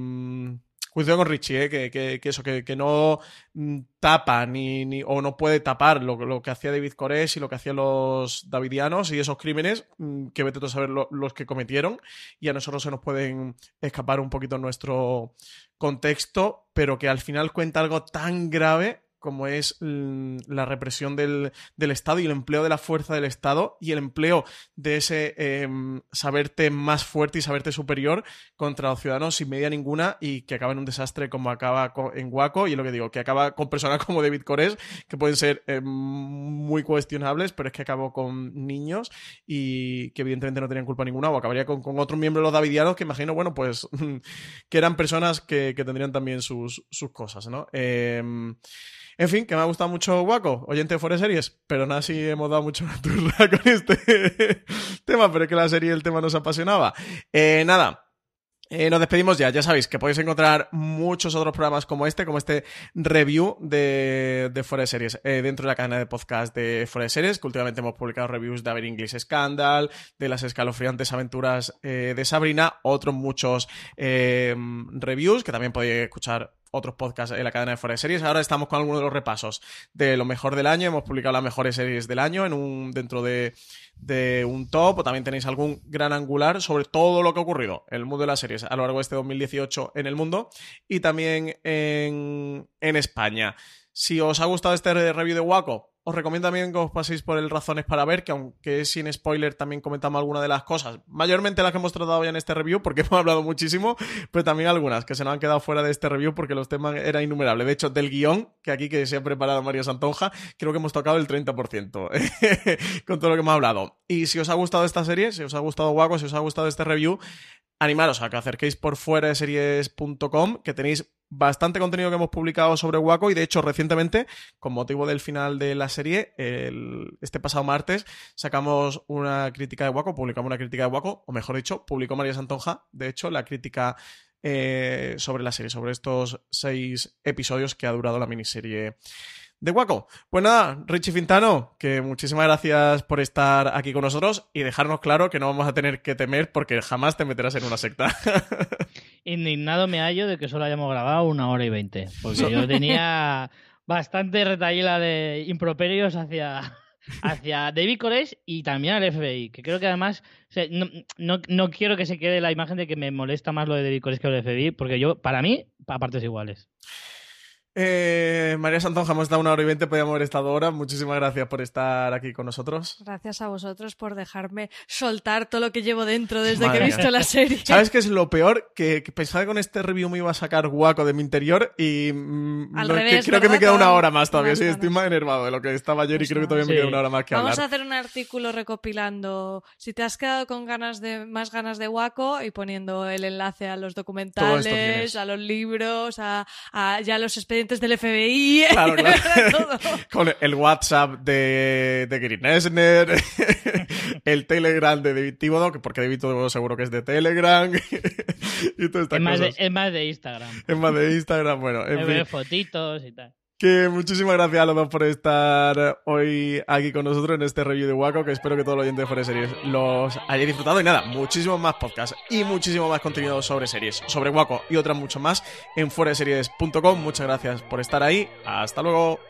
Coincido con Richie, eh, que, que- eso, que, que no mm, tapa ni, ni- o no puede tapar lo, lo que hacía David Koresh y lo que hacían los davidianos y esos crímenes mm, que vete a saber lo- los que cometieron y a nosotros se nos pueden escapar un poquito nuestro contexto, pero que al final cuenta algo tan grave como es mm, la represión del, del Estado y el empleo de la fuerza del Estado y el empleo de ese em, saberte más fuerte y saberte superior contra los ciudadanos sin medida ninguna y que acaba en un desastre como acaba en Waco y lo que digo, que acaba con personas como David Koresh que pueden ser em, muy cuestionables, pero es que acabó con niños y que evidentemente no tenían culpa ninguna o acabaría con, con otro miembro de los davidianos que imagino, bueno, pues que eran personas que, que tendrían también sus, sus cosas, ¿no? Em, En fin, que me ha gustado mucho Waco, oyente de Fuera Series, pero nada, sí hemos dado mucho turra con este tema, pero es que la serie el tema nos apasionaba. Eh, nada, eh, nos despedimos ya, ya sabéis que podéis encontrar muchos otros programas como este, como este review de, de Series, eh, dentro de la cadena de podcast de Fuera de Series, que últimamente hemos publicado reviews de Aber English Scandal, de las escalofriantes aventuras de Sabrina, otros muchos reviews que también podéis escuchar otros podcasts en la cadena de Fuera de Series. Ahora estamos con algunos de los repasos de lo mejor del año. Hemos publicado las mejores series del año en un, dentro de, de un top. O también tenéis algún gran angular sobre todo lo que ha ocurrido en el mundo de las series a lo largo de este 2018 en el mundo y también en, en España. Si os ha gustado este review de Waco, os recomiendo también que os paséis por el Razones para ver, que aunque es sin spoiler, también comentamos algunas de las cosas, mayormente las que hemos tratado ya en este review, porque hemos hablado muchísimo, pero también algunas que se nos han quedado fuera de este review porque los temas eran innumerables. De hecho, del guion, que aquí que se ha preparado María Santonja, creo que hemos tocado el 30% con todo lo que hemos hablado. Y si os ha gustado esta serie, si os ha gustado Waco, si os ha gustado este review, animaros a que acerquéis por fuera de series.com, que tenéis bastante contenido que hemos publicado sobre Waco y de hecho recientemente, con motivo del final de la serie, este pasado martes sacamos una crítica de Waco, publicamos una crítica de Waco, o mejor dicho, publicó María Santonja, de hecho, la crítica eh, sobre la serie, sobre estos seis episodios que ha durado la miniserie de Waco. Pues nada, Richie Fintano, que muchísimas gracias por estar aquí con nosotros y dejarnos claro que no vamos a tener que temer porque jamás te meterás en una secta. Indignado me hallo de que solo hayamos grabado una hora y veinte, porque yo tenía bastante retallila de improperios hacia, hacia David Koresh y también al FBI, que creo que además no, quiero que se quede la imagen de que me molesta más lo de David Koresh que lo de FBI, porque yo, para mí, a partes iguales. Eh, María Santonja, hemos estado una hora y veinte, podíamos haber estado ahora. Muchísimas gracias por estar aquí con nosotros. Gracias a vosotros por dejarme soltar todo lo que llevo dentro desde que he visto la serie. ¿Sabes qué es lo peor? Que, pensaba que con este review me iba a sacar guaco de mi interior y mm, creo que me queda una hora más todavía. sí, estoy más enervado de lo que estaba ayer y pues creo que todavía me queda una hora más que Vamos a hacer un artículo recopilando si te has quedado con ganas de más ganas de guaco y poniendo el enlace a los documentales, a los libros, a, a ya los expedientes del FBI Claro, claro. Con el WhatsApp de, de Green Esner, el Telegram de David Thibodeau, porque David Thibodeau seguro que es de Telegram. y todas estas es, más De, es más de Instagram. Es más de Instagram, bueno. En fin. fotitos y tal. Que muchísimas gracias a los dos por estar hoy aquí con nosotros en este review de Waco, que espero que todos los oyentes de Fuera Series los hayáis disfrutado. Y nada, muchísimos más podcasts y muchísimo más contenido sobre series, sobre Waco y otras mucho más en fueraseries.com. Muchas gracias por estar ahí. Hasta luego.